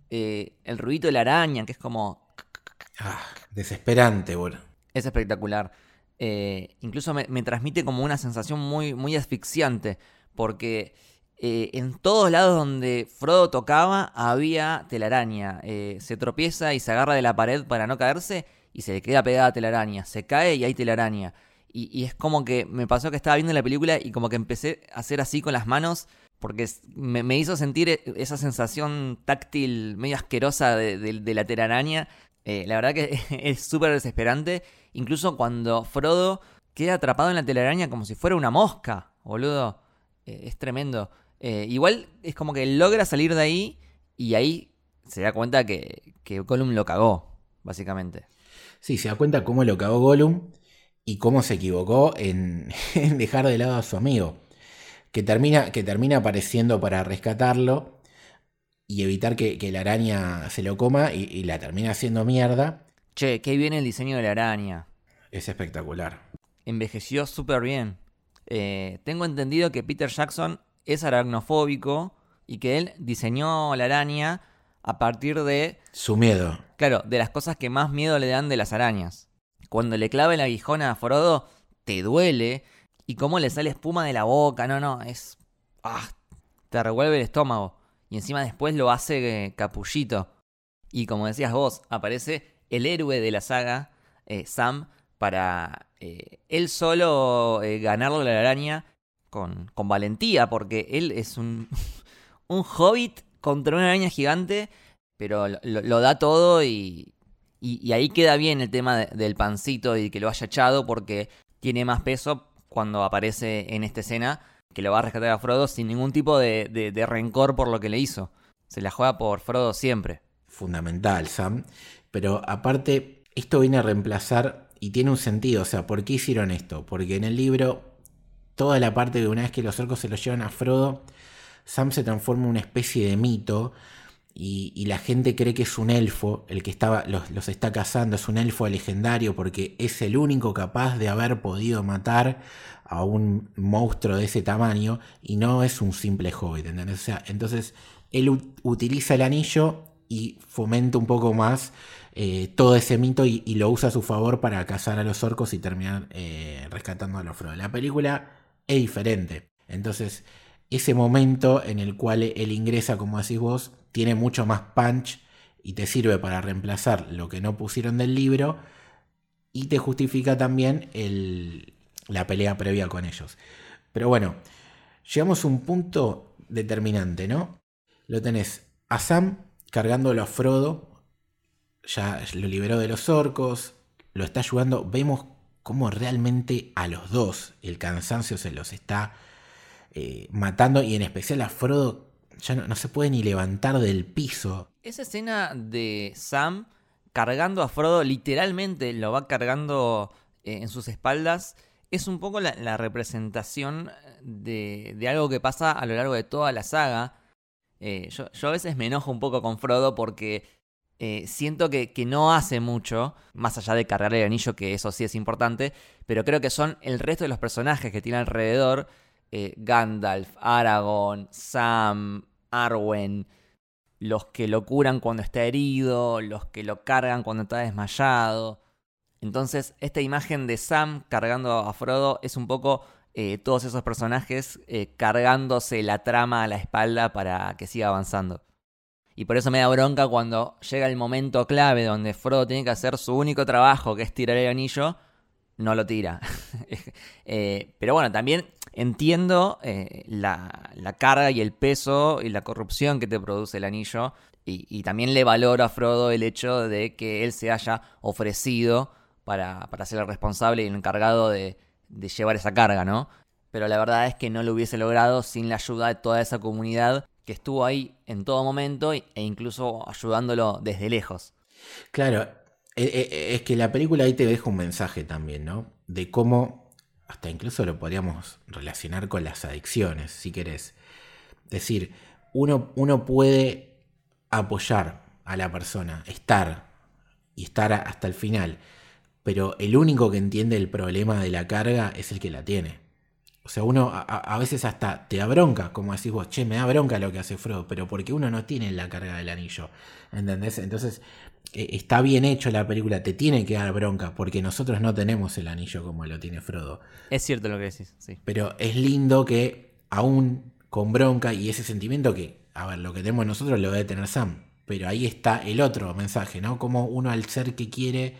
eh, el ruidito de la araña, que es como... Desesperante, boludo. Es espectacular. Eh, incluso me, transmite como una sensación muy, muy asfixiante, porque eh, en todos lados donde Frodo tocaba había telaraña. Eh, se tropieza y se agarra de la pared para no caerse y se le queda pegada telaraña. Se cae y hay telaraña. Y, es como que me pasó que estaba viendo la película y como que empecé a hacer así con las manos porque me, hizo sentir esa sensación táctil medio asquerosa de la telaraña. Eh, la verdad que es súper desesperante. Incluso cuando Frodo queda atrapado en la telaraña como si fuera una mosca, boludo. Eh, es tremendo. Eh, igual es como que logra salir de ahí y ahí se da cuenta que, que Gollum lo cagó, básicamente. Sí, se da cuenta cómo lo cagó Gollum y cómo se equivocó en, en dejar de lado a su amigo. Que termina, que termina apareciendo para rescatarlo y evitar que, que la araña se lo coma y, y la termina haciendo mierda. Che, qué bien el diseño de la araña. Es espectacular. Envejeció súper bien. Eh, tengo entendido que Peter Jackson es aracnofóbico y que él diseñó la araña a partir de Su miedo. Claro, de las cosas que más miedo le dan de las arañas. Cuando le clava el aguijón a Frodo, te duele. Y cómo le sale espuma de la boca. No, no, es. ¡Ah! Te revuelve el estómago. Y encima después lo hace eh, capullito. Y como decías vos, aparece el héroe de la saga, eh, Sam, para eh, él solo eh, ganarle la araña con, con valentía, porque él es un, un hobbit contra una araña gigante pero lo, da todo y, y, ahí queda bien el tema de- del pancito y que lo haya echado porque tiene más peso cuando aparece en esta escena que lo va a rescatar a Frodo sin ningún tipo de, rencor por lo que le hizo. Se la juega por Frodo siempre. Fundamental, Sam. Pero aparte, esto viene a reemplazar y tiene un sentido. O sea, ¿por qué hicieron esto? Porque en el libro, toda la parte de una vez que los orcos se lo llevan a Frodo, Sam se transforma en una especie de mito. Y, la gente cree que es un elfo, el que estaba, los está cazando, es un elfo legendario porque es el único capaz de haber podido matar a un monstruo de ese tamaño y no es un simple hobbit, ¿entendés? O sea, entonces él utiliza el anillo y fomenta un poco más eh, todo ese mito y, lo usa a su favor para cazar a los orcos y terminar eh, rescatando a los Frodo. La película es diferente. Entonces, ese momento en el cual él ingresa, como decís vos, tiene mucho más punch y te sirve para reemplazar lo que no pusieron del libro y te justifica también la pelea previa con ellos. Pero bueno, llegamos a un punto determinante, ¿no? Lo tenés a Sam cargándolo a Frodo, ya lo liberó de los orcos, lo está ayudando, vemos cómo realmente a los dos el cansancio se los está eh, matando y en especial a Frodo ya no, se puede ni levantar del piso. Esa escena de Sam cargando a Frodo, literalmente lo va cargando eh, en sus espaldas, es un poco la, representación de, algo que pasa a lo largo de toda la saga. Eh, yo, a veces me enojo un poco con Frodo porque siento que, que, no hace mucho, más allá de cargar el anillo, que eso sí es importante, pero creo que son el resto de los personajes que tiene alrededor eh, Gandalf, Aragorn, Sam, Arwen, los que lo curan cuando está herido, los que lo cargan cuando está desmayado. Entonces, esta imagen de Sam cargando a Frodo es un poco eh, todos esos personajes eh, cargándose la trama a la espalda para que siga avanzando. Y por eso me da bronca cuando llega el momento clave donde Frodo tiene que hacer su único trabajo, que es tirar el anillo, no lo tira. pero bueno, también entiendo eh, la, carga y el peso y la corrupción que te produce el anillo. Y, también le valoro a Frodo el hecho de que él se haya ofrecido para, ser el responsable y el encargado de, llevar esa carga, ¿no? Pero la verdad es que no lo hubiese logrado sin la ayuda de toda esa comunidad que estuvo ahí en todo momento e incluso ayudándolo desde lejos. Claro, e, e, es que la película ahí te deja un mensaje también, ¿no? De cómo hasta incluso lo podríamos relacionar con las adicciones, si querés. Es decir, uno, uno puede apoyar a la persona, estar y estar hasta el final, pero el único que entiende el problema de la carga es el que la tiene. O sea, uno a, veces hasta te da bronca, como decís vos, che, me da bronca lo que hace Frodo, pero porque uno no tiene la carga del anillo. ¿Entendés? Entonces, eh, está bien hecho la película, te tiene que dar bronca, porque nosotros no tenemos el anillo como lo tiene Frodo. Es cierto lo que decís, sí. Pero es lindo que aún con bronca y ese sentimiento que, a ver, lo que tenemos nosotros lo debe tener Sam. Pero ahí está el otro mensaje, ¿no? Como uno al ser que quiere,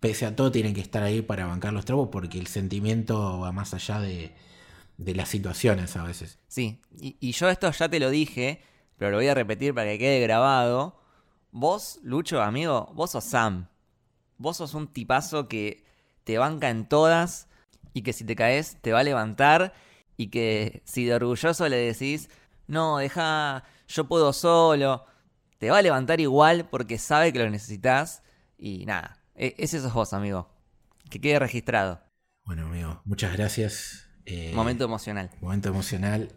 pese a todo, tiene que estar ahí para bancar los trabos, porque el sentimiento va más allá de, las situaciones a veces. Sí, y, y yo esto ya te lo dije, pero lo voy a repetir para que quede grabado Vos, Lucho, amigo, vos sos Sam. Vos sos un tipazo que te banca en todas y que si te caes te va a levantar y que si de orgulloso le decís, no, deja, yo puedo solo, te va a levantar igual porque sabe que lo necesitas y nada, e, ese sos vos, amigo. Que quede registrado. Bueno, amigo, muchas gracias. Eh, momento emocional. Momento emocional.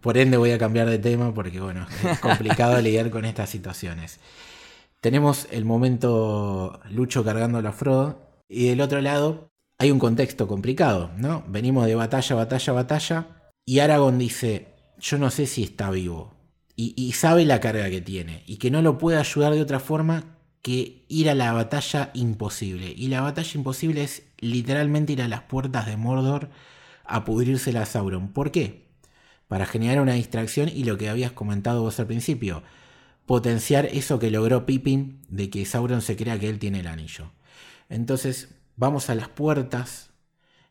Por ende voy a cambiar de tema porque bueno, es complicado lidiar con estas situaciones. Tenemos el momento Lucho cargando a la Frodo y del otro lado hay un contexto complicado, ¿no? Venimos de batalla, batalla, batalla y Aragorn dice, yo no sé si está vivo y, y sabe la carga que tiene y que no lo puede ayudar de otra forma que ir a la batalla imposible. Y la batalla imposible es literalmente ir a las puertas de Mordor a pudrirse a Sauron. ¿Por qué? para generar una distracción y lo que habías comentado vos al principio, potenciar eso que logró Pippin de que Sauron se crea que él tiene el anillo. Entonces vamos a las puertas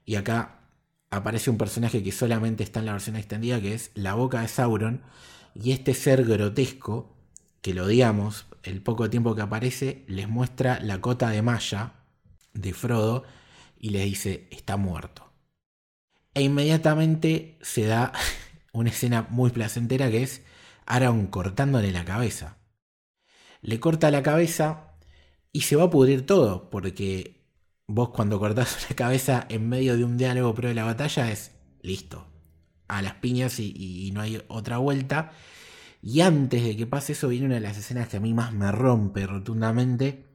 y acá aparece un personaje que solamente está en la versión extendida que es la boca de Sauron y este ser grotesco que lo odiamos el poco tiempo que aparece les muestra la cota de malla de Frodo y les dice está muerto. E inmediatamente se da una escena muy placentera que es Aaron cortándole la cabeza. Le corta la cabeza y se va a pudrir todo, porque vos cuando cortás la cabeza en medio de un diálogo pro de la batalla es listo, a las piñas y, no hay otra vuelta. Y antes de que pase eso viene una de las escenas que a mí más me rompe rotundamente,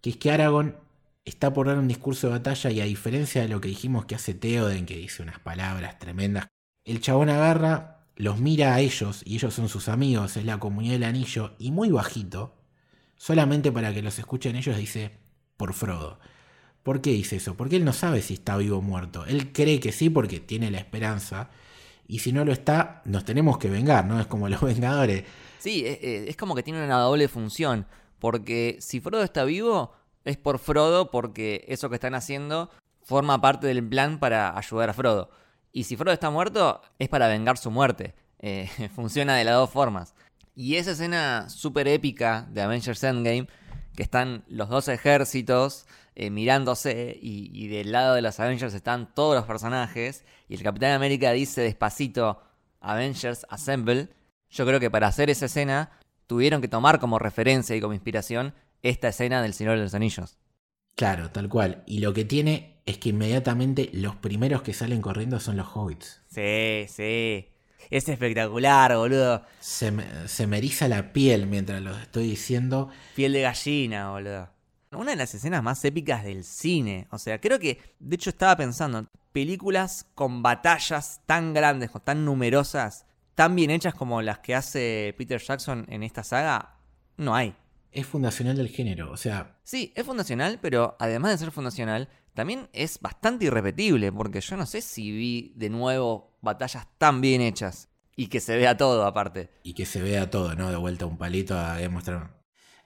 que es que Aragorn está por dar un discurso de batalla y a diferencia de lo que dijimos que hace Theoden, que dice unas palabras tremendas el chabón agarra, los mira a ellos, y ellos son sus amigos, es la comunidad del anillo, y muy bajito, solamente para que los escuchen ellos, dice, por Frodo. ¿Por qué dice eso? Porque él no sabe si está vivo o muerto. Él cree que sí porque tiene la esperanza. Y si no lo está, nos tenemos que vengar, ¿no? Es como los Vengadores. Sí, es, es como que tiene una doble función. Porque si Frodo está vivo, es por Frodo porque eso que están haciendo forma parte del plan para ayudar a Frodo. Y si Frodo está muerto, es para vengar su muerte. Eh, funciona de las dos formas. Y esa escena súper épica de Avengers Endgame, que están los dos ejércitos eh, mirándose y, y, del lado de los Avengers están todos los personajes, y el Capitán América dice despacito Avengers Assemble, yo creo que para hacer esa escena tuvieron que tomar como referencia y como inspiración esta escena del Señor de los Anillos. Claro, tal cual. Y lo que tiene es que inmediatamente los primeros que salen corriendo son los hobbits. Sí, sí. Es espectacular, boludo. Se me, se me eriza la piel mientras lo estoy diciendo. Piel de gallina, boludo. Una de las escenas más épicas del cine. O sea, creo que, de hecho estaba pensando, películas con batallas tan grandes, tan numerosas, tan bien hechas como las que hace Peter Jackson en esta saga, no hay es fundacional del género, o sea... Sí, es fundacional, pero además de ser fundacional, también es bastante irrepetible, porque yo no sé si vi de nuevo batallas tan bien hechas y que se vea todo aparte. Y que se vea todo, ¿no? De vuelta un palito a of Thrones.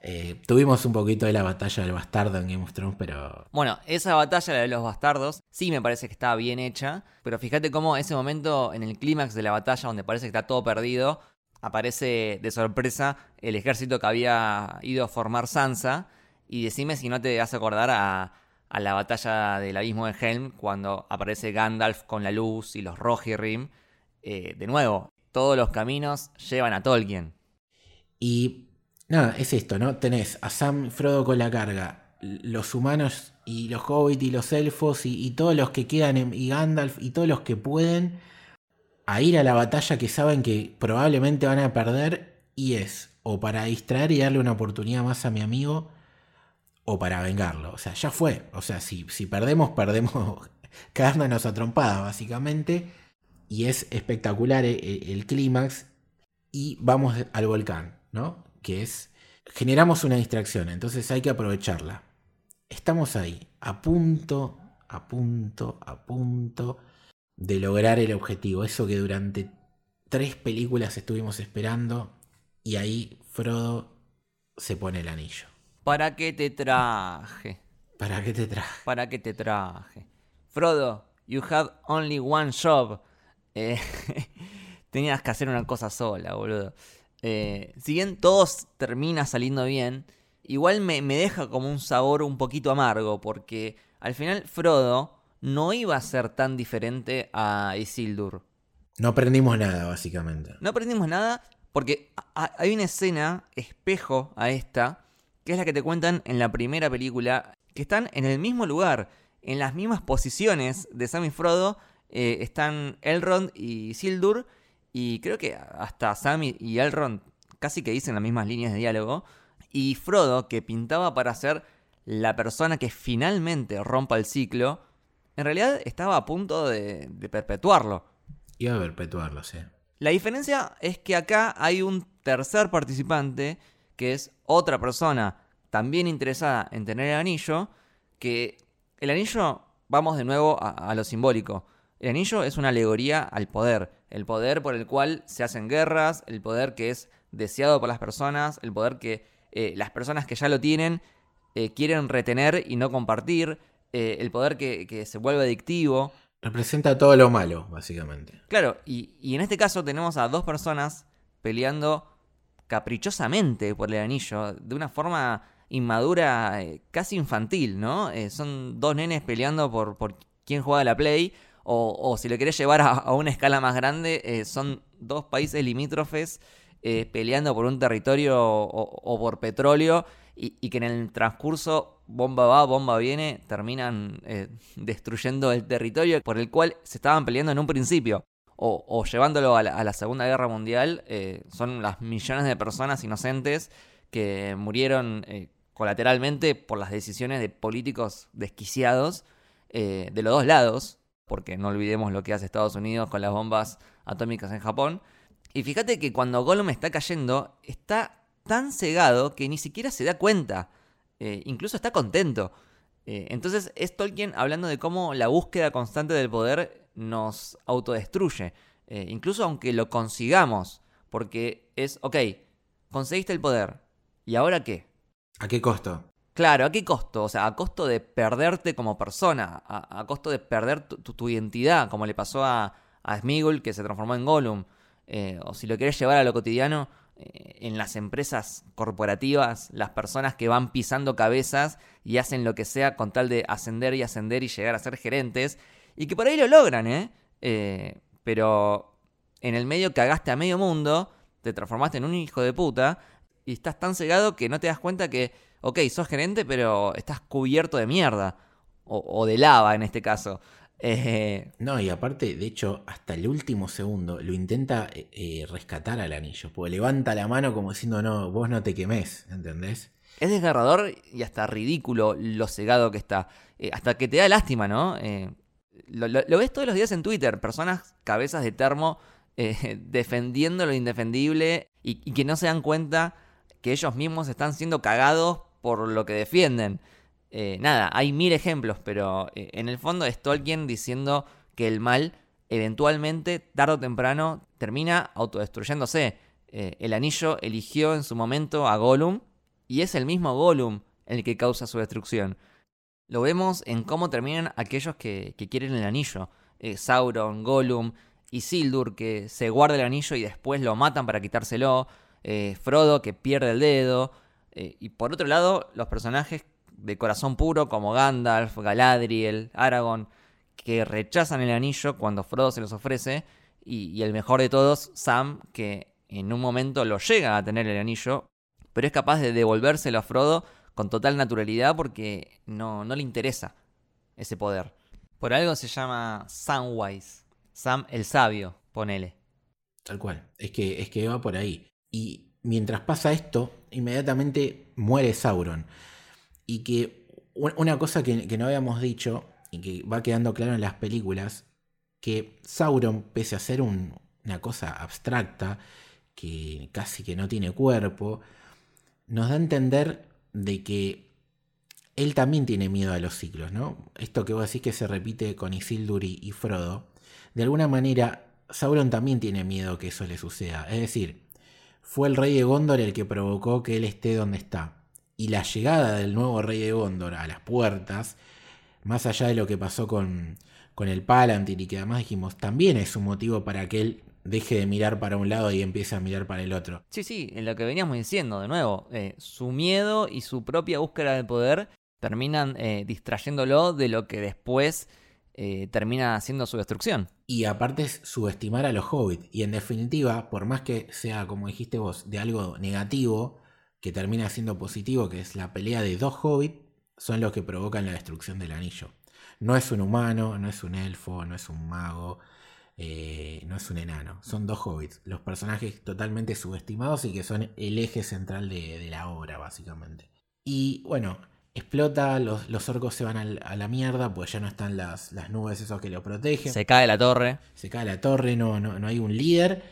Eh, tuvimos un poquito de la batalla del bastardo en Game of Thrones, pero... Bueno, esa batalla, la de los bastardos, sí me parece que está bien hecha, pero fíjate cómo ese momento en el clímax de la batalla, donde parece que está todo perdido, aparece de sorpresa el ejército que había ido a formar Sansa. Y decime si no te vas a acordar a, a la batalla del abismo de Helm, cuando aparece Gandalf con la luz y los Rohirrim. Eh, de nuevo, todos los caminos llevan a Tolkien. Y nada, es esto, ¿no? Tenés a Sam Frodo con la carga, los humanos y los hobbits y los elfos y, todos los que quedan, y Gandalf y todos los que pueden a ir a la batalla que saben que probablemente van a perder y es o para distraer y darle una oportunidad más a mi amigo o para vengarlo. O sea, ya fue. O sea, si, si perdemos, perdemos quedándonos a básicamente. Y es espectacular el, el clímax. Y vamos al volcán, ¿no? Que es. Generamos una distracción, entonces hay que aprovecharla. Estamos ahí, a punto, a punto, a punto de lograr el objetivo. Eso que durante tres películas estuvimos esperando. Y ahí Frodo se pone el anillo. ¿Para qué te traje? ¿Para qué te traje? ¿Para qué te traje? Frodo, you have only one job. Eh, tenías que hacer una cosa sola, boludo. Eh, si bien todos termina saliendo bien, igual me, me deja como un sabor un poquito amargo, porque al final Frodo no iba a ser tan diferente a Isildur. No aprendimos nada, básicamente. No aprendimos nada porque hay una escena espejo a esta, que es la que te cuentan en la primera película, que están en el mismo lugar, en las mismas posiciones de Sam y Frodo, eh, están Elrond y Isildur, y creo que hasta Sam y Elrond casi que dicen las mismas líneas de diálogo, y Frodo, que pintaba para ser la persona que finalmente rompa el ciclo, en realidad estaba a punto de, de perpetuarlo. Iba a perpetuarlo, sí. La diferencia es que acá hay un tercer participante, que es otra persona también interesada en tener el anillo, que el anillo, vamos de nuevo a, a, lo simbólico, el anillo es una alegoría al poder, el poder por el cual se hacen guerras, el poder que es deseado por las personas, el poder que eh, las personas que ya lo tienen eh, quieren retener y no compartir, eh, el poder que, que, se vuelve adictivo. Representa todo lo malo, básicamente. Claro, y, y, en este caso tenemos a dos personas peleando caprichosamente por el anillo, de una forma inmadura, casi infantil, ¿no? Son dos nenes peleando por, por quién juega la Play, o, o si lo querés llevar a, una escala más grande, eh, son dos países limítrofes peleando por un territorio o, por petróleo y, que en el transcurso bomba va, bomba viene, terminan eh, destruyendo el territorio por el cual se estaban peleando en un principio. O, llevándolo a la, Segunda Guerra Mundial, eh, son las millones de personas inocentes que murieron eh, colateralmente por las decisiones de políticos desquiciados eh, de los dos lados, porque no olvidemos lo que hace Estados Unidos con las bombas atómicas en Japón. Y fíjate que cuando Gollum está cayendo, está tan cegado que ni siquiera se da cuenta. Eh, incluso está contento. Eh, entonces es Tolkien hablando de cómo la búsqueda constante del poder nos autodestruye. Eh, incluso aunque lo consigamos. Porque es, ok, conseguiste el poder. ¿Y ahora qué? ¿A qué costo? Claro, ¿a qué costo? O sea, a costo de perderte como persona, a, costo de perder tu, identidad, como le pasó a, a Smigul que se transformó en Gollum. Eh, o si lo querés llevar a lo cotidiano, eh, en las empresas corporativas, las personas que van pisando cabezas y hacen lo que sea con tal de ascender y ascender y llegar a ser gerentes, y que por ahí lo logran, ¿eh? eh pero en el medio cagaste a medio mundo, te transformaste en un hijo de puta, y estás tan cegado que no te das cuenta que ok, sos gerente, pero estás cubierto de mierda. O, de lava en este caso. Eh, no, y aparte, de hecho, hasta el último segundo lo intenta eh, eh, rescatar al anillo. Porque levanta la mano como diciendo, no, vos no te quemés, ¿entendés? Es desgarrador y hasta ridículo lo cegado que está. hasta que te da lástima, ¿no? Lo, ves todos los días en Twitter. Personas cabezas de termo defendiendo lo indefendible y, y que no se dan cuenta que ellos mismos están siendo cagados por lo que defienden. Eh, nada, hay mil ejemplos, pero eh, en el fondo es Tolkien diciendo que el mal eventualmente, tarde o temprano, termina autodestruyéndose. Eh, el anillo eligió en su momento a Gollum y es el mismo Gollum el que causa su destrucción. Lo vemos en cómo terminan aquellos que, quieren el anillo. Sauron, Gollum y Sildur que se guarda el anillo y después lo matan para quitárselo. Frodo que pierde el dedo. Eh, y por otro lado, los personajes de corazón puro como Gandalf, Galadriel, Aragorn, que rechazan el anillo cuando Frodo se los ofrece, y, el mejor de todos, Sam, que en un momento lo llega a tener el anillo, pero es capaz de devolvérselo a Frodo con total naturalidad porque no, no le interesa ese poder. Por algo se llama Samwise, Sam el sabio, ponele. Tal cual, es que, es que va por ahí. Y mientras pasa esto, inmediatamente muere Sauron. Y que una cosa que, no habíamos dicho y que va quedando claro en las películas, que Sauron, pese a ser una cosa abstracta, que casi que no tiene cuerpo, nos da a entender de que él también tiene miedo a los ciclos, ¿no? Esto que vos decís que se repite con Isildur y Frodo, de alguna manera Sauron también tiene miedo que eso le suceda. Es decir, fue el rey de Gondor el que provocó que él esté donde está. Y la llegada del nuevo rey de Gondor a las puertas, más allá de lo que pasó con, con el Palantir y que además dijimos, también es un motivo para que él deje de mirar para un lado y empiece a mirar para el otro. Sí, sí, en lo que veníamos diciendo, de nuevo, eh, su miedo y su propia búsqueda de poder terminan eh, distrayéndolo de lo que después eh, termina haciendo su destrucción. Y aparte es subestimar a los hobbits. Y en definitiva, por más que sea, como dijiste vos, de algo negativo, que termina siendo positivo, que es la pelea de dos hobbits, son los que provocan la destrucción del anillo. No es un humano, no es un elfo, no es un mago, eh, no es un enano. Son dos hobbits. Los personajes totalmente subestimados y que son el eje central de, de la obra, básicamente. Y bueno, explota, los, los orcos se van a la mierda, pues ya no están las, las, nubes esos que lo protegen. Se cae la torre. Se cae la torre, no, no, no hay un líder.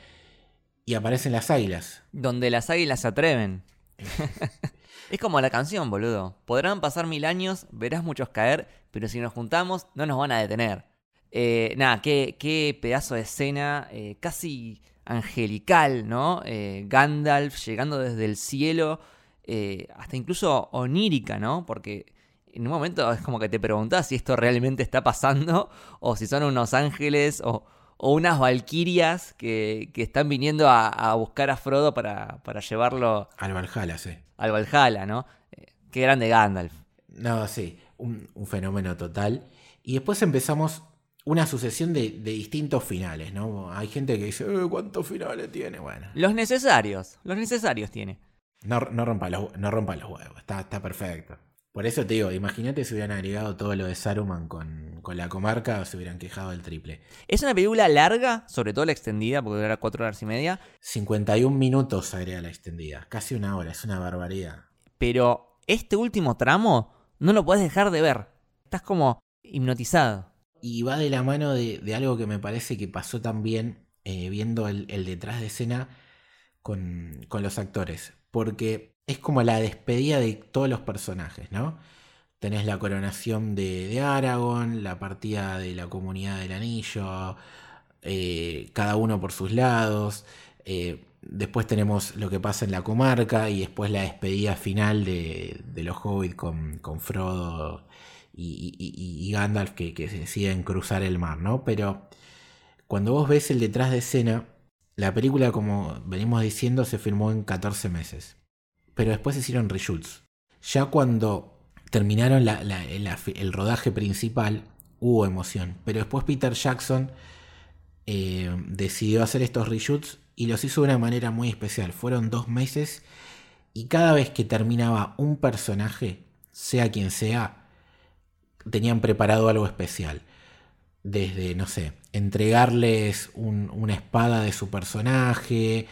Y aparecen las águilas. Donde las águilas se atreven. es como la canción, boludo. Podrán pasar mil años, verás muchos caer, pero si nos juntamos, no nos van a detener. Eh, nada, qué, qué, pedazo de escena, eh, casi angelical, ¿no? Eh, Gandalf llegando desde el cielo eh, hasta incluso onírica, ¿no? Porque en un momento es como que te preguntas si esto realmente está pasando o si son unos ángeles o, unas valquirias que, están viniendo a, buscar a Frodo para, llevarlo... Al Valhalla, sí. Al Valhalla, ¿no? Eh, qué grande Gandalf. No, sí, un, fenómeno total. Y después empezamos una sucesión de, distintos finales, ¿no? Hay gente que dice, eh, ¿cuántos finales tiene? Bueno. Los necesarios, los necesarios tiene. No, rompa, los, no rompa los huevos, está, está perfecto. Por eso te digo, imagínate si hubieran agregado todo lo de Saruman con, la comarca o se hubieran quejado del triple. Es una película larga, sobre todo la extendida, porque dura cuatro horas y media. 51 minutos agrega la extendida, casi una hora, es una barbaridad. Pero este último tramo no lo puedes dejar de ver. Estás como hipnotizado. Y va de la mano de, de algo que me parece que pasó también eh, viendo el, el detrás de escena con, con los actores. Porque es como la despedida de todos los personajes, ¿no? Tenés la coronación de, Aragorn, la partida de la comunidad del anillo, eh, cada uno por sus lados. eh, después tenemos lo que pasa en la comarca y después la despedida final de, los hobbits con, Frodo y, Gandalf que, que deciden cruzar el mar, ¿no? Pero cuando vos ves el detrás de escena, la película, como venimos diciendo, se filmó en 14 meses. Pero después se hicieron reshoots. Ya cuando terminaron la- el rodaje principal, hubo emoción. Pero después Peter Jackson eh, decidió hacer estos reshoots y los hizo de una manera muy especial. Fueron dos meses y cada vez que terminaba un personaje, sea quien sea, tenían preparado algo especial. Desde, no sé, entregarles un- una espada de su personaje.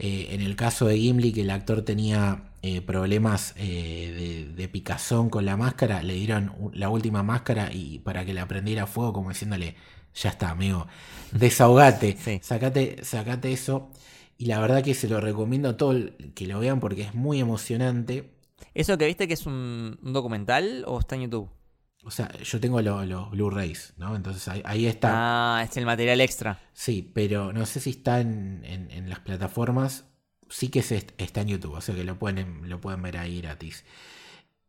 eh, en el caso de Gimli, que el actor tenía eh, problemas eh, de, de picazón con la máscara, le dieron la última máscara y para que la prendiera a fuego, como diciéndole, ya está, amigo, desahogate, Sí. sacate, sacate eso. Y la verdad que se lo recomiendo a todos que lo vean porque es muy emocionante. ¿Eso que viste que es un, un documental o está en YouTube? O sea, yo tengo lo- los Blu-rays, ¿no? Entonces ahí, ahí está. Ah, es el material extra. Sí, pero no sé si está en, en- en las plataformas. Sí que se, está en YouTube, o sea que lo pueden, lo pueden ver ahí gratis.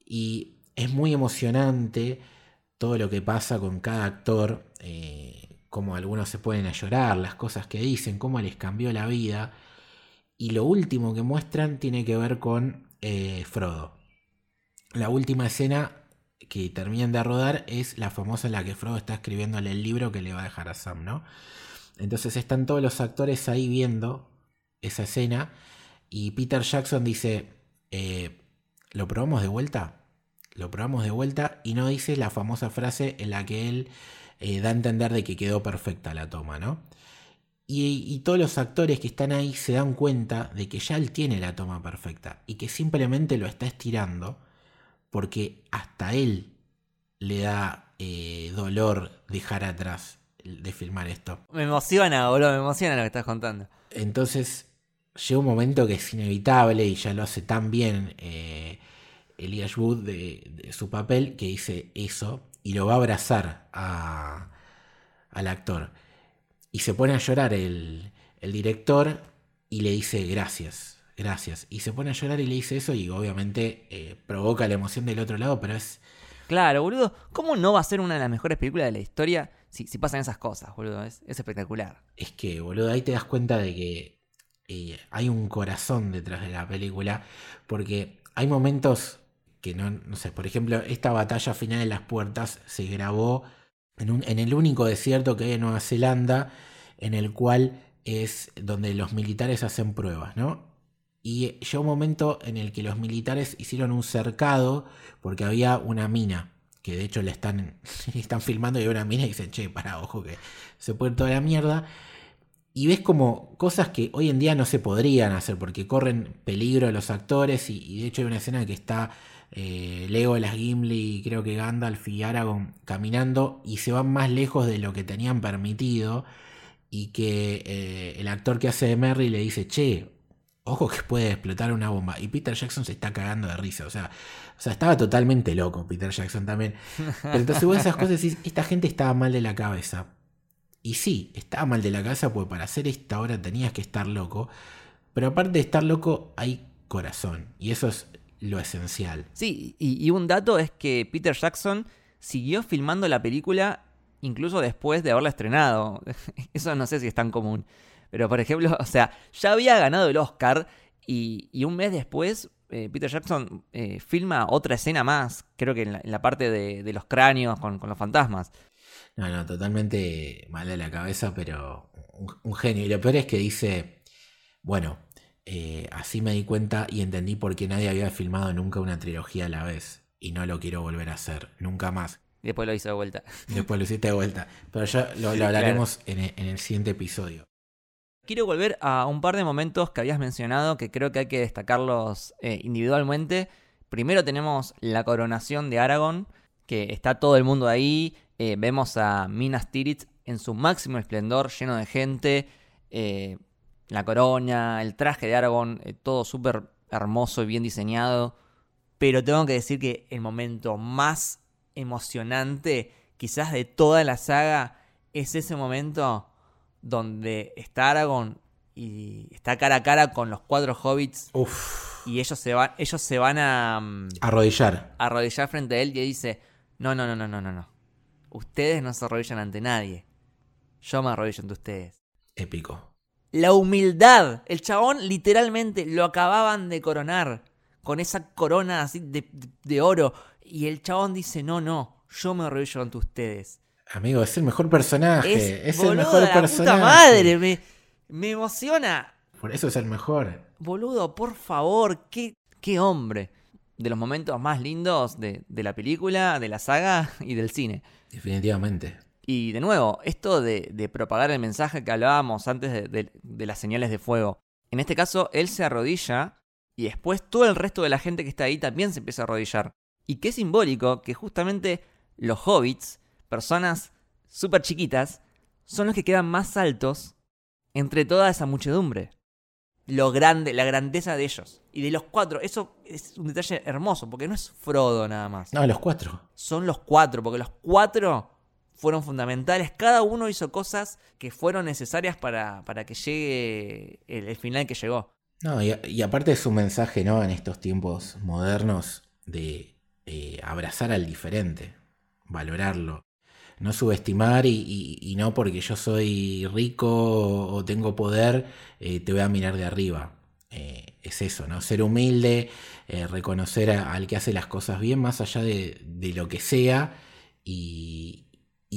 Y es muy emocionante todo lo que pasa con cada actor, eh, cómo algunos se pueden a llorar, las cosas que dicen, cómo les cambió la vida. Y lo último que muestran tiene que ver con eh, Frodo. La última escena que terminan de rodar es la famosa en la que Frodo está escribiéndole el libro que le va a dejar a Sam, ¿no? Entonces están todos los actores ahí viendo esa escena y Peter Jackson dice, eh, ¿lo probamos de vuelta? Lo probamos de vuelta y no dice la famosa frase en la que él eh, da a entender de que quedó perfecta la toma, ¿no? Y, y todos los actores que están ahí se dan cuenta de que ya él tiene la toma perfecta y que simplemente lo está estirando porque hasta él le da eh, dolor dejar atrás de filmar esto. Me emociona, boludo, me emociona lo que estás contando. Entonces llega un momento que es inevitable y ya lo hace tan bien eh, Elias Wood de, de su papel que dice eso y lo va a abrazar a- al actor. Y se pone a llorar el, el director y le dice gracias, gracias. Y se pone a llorar y le dice eso y obviamente eh, provoca la emoción del otro lado, pero es... Claro, boludo. ¿Cómo no va a ser una de las mejores películas de la historia si, si pasan esas cosas, boludo? Es, es espectacular. Es que, boludo, ahí te das cuenta de que eh, hay un corazón detrás de la película. Porque hay momentos que no, no sé, por ejemplo, esta batalla final en las puertas se grabó en, un- en el único desierto que hay en Nueva Zelanda, en el cual es donde los militares hacen pruebas, ¿no? Y llegó un momento en el que los militares hicieron un cercado porque había una mina, que de hecho le están, están filmando y hay una mina y dicen, che, para, ojo que se puede ir toda la mierda. Y ves como cosas que hoy en día no se podrían hacer porque corren peligro los actores y, de hecho hay una escena que está eh, Legolas, Gimli y creo que Gandalf y Aragorn caminando y se van más lejos de lo que tenían permitido y que eh, el actor que hace de Merry le dice, che, ojo que puede explotar una bomba. Y Peter Jackson se está cagando de risa. O sea, o sea estaba totalmente loco Peter Jackson también. Pero entonces vos esas cosas decís, esta gente estaba mal de la cabeza. Y sí, estaba mal de la cabeza porque para hacer esta obra tenías que estar loco. Pero aparte de estar loco, hay corazón. Y eso es lo esencial. Sí, y, y un dato es que Peter Jackson siguió filmando la película incluso después de haberla estrenado. Eso no sé si es tan común. Pero por ejemplo, o sea, ya había ganado el Oscar y, y un mes después eh, Peter Jackson eh, filma otra escena más, creo que en la, en la parte de, de los cráneos con, con los fantasmas. No, no, totalmente mal de la cabeza, pero un, un genio. Y lo peor es que dice, bueno, eh, así me di cuenta y entendí por qué nadie había filmado nunca una trilogía a la vez. Y no lo quiero volver a hacer, nunca más. Después lo hizo de vuelta. Después lo hiciste de vuelta. Pero ya lo, lo hablaremos en, el, en el siguiente episodio. Quiero volver a un par de momentos que habías mencionado que creo que hay que destacarlos eh, individualmente. Primero tenemos la coronación de Aragorn, que está todo el mundo ahí. Eh, vemos a Minas Tirith en su máximo esplendor, lleno de gente. Eh, la corona, el traje de Aragorn, eh, todo súper hermoso y bien diseñado. Pero tengo que decir que el momento más emocionante, quizás de toda la saga, es ese momento donde está Aragorn y está cara a cara con los cuatro hobbits Uf, y ellos se van, ellos se van a, mm, arrodillar. a arrodillar frente a él y él dice, no, no, no, no, no, no, no. Ustedes no se arrodillan ante nadie. Yo me arrodillo ante ustedes. Épico. La humildad. El chabón literalmente lo acababan de coronar. Con esa corona así de, de- de oro. Y el chabón dice, no, no, yo me arrodillo ante ustedes. Amigo, es el mejor personaje. Es, el boludo, mejor la personaje. puta madre, me, me emociona. Por eso es el mejor. Boludo, por favor, qué, qué hombre. De los momentos más lindos de, de la película, de la saga y del cine. Definitivamente. Y de nuevo, esto de, de propagar el mensaje que hablábamos antes de, de- de las señales de fuego. En este caso, él se arrodilla y después todo el resto de la gente que está ahí también se empieza a arrodillar. Y qué simbólico que justamente los hobbits, personas súper chiquitas, son los que quedan más altos entre toda esa muchedumbre. Lo grande, la grandeza de ellos. Y de los cuatro, eso es un detalle hermoso, porque no es Frodo nada más No, los cuatro. son los cuatro, porque los cuatro fueron fundamentales. Cada uno hizo cosas que fueron necesarias para, para que llegue el, el final que llegó. No, y, y aparte es un mensaje, ¿no? En estos tiempos modernos de eh, abrazar al diferente, valorarlo. No subestimar y, y- no porque yo soy rico o, tengo poder, eh, te voy a mirar de arriba. Eh, es eso, ¿no? Ser humilde, eh, reconocer a- al que hace las cosas bien, más allá de, de lo que sea, y,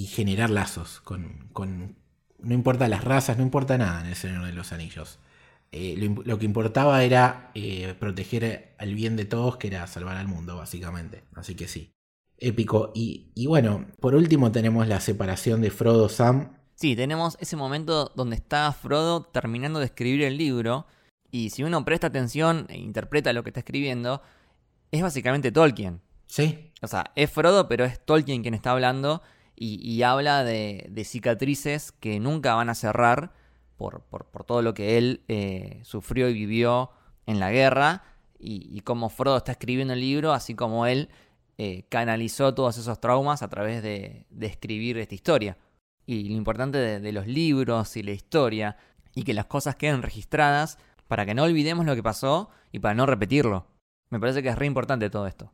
generar lazos con, con- No importa las razas, no importa nada en el Señor de los Anillos. Lo, lo que importaba era proteger el bien de todos, que era salvar al mundo, básicamente. Así que sí. Épico. Y, y bueno, por último tenemos la separación de Frodo Sam. Sí, tenemos ese momento donde está Frodo terminando de escribir el libro. Y si uno presta atención e interpreta lo que está escribiendo, es básicamente Tolkien. ¿Sí? O sea, es Frodo, pero es Tolkien quien está hablando y, y habla de, de cicatrices que nunca van a cerrar por, por- por todo lo que él eh, sufrió y vivió en la guerra y, y cómo Frodo está escribiendo el libro, así como él eh, canalizó todos esos traumas a través de, escribir esta historia. Y lo importante de, los libros y la historia y que las cosas queden registradas para que no olvidemos lo que pasó y para no repetirlo. Me parece que es re importante todo esto.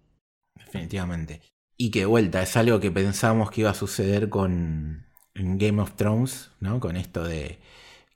Definitivamente. Y que vuelta, es algo que pensamos que iba a suceder con Game of Thrones, ¿no? Con esto de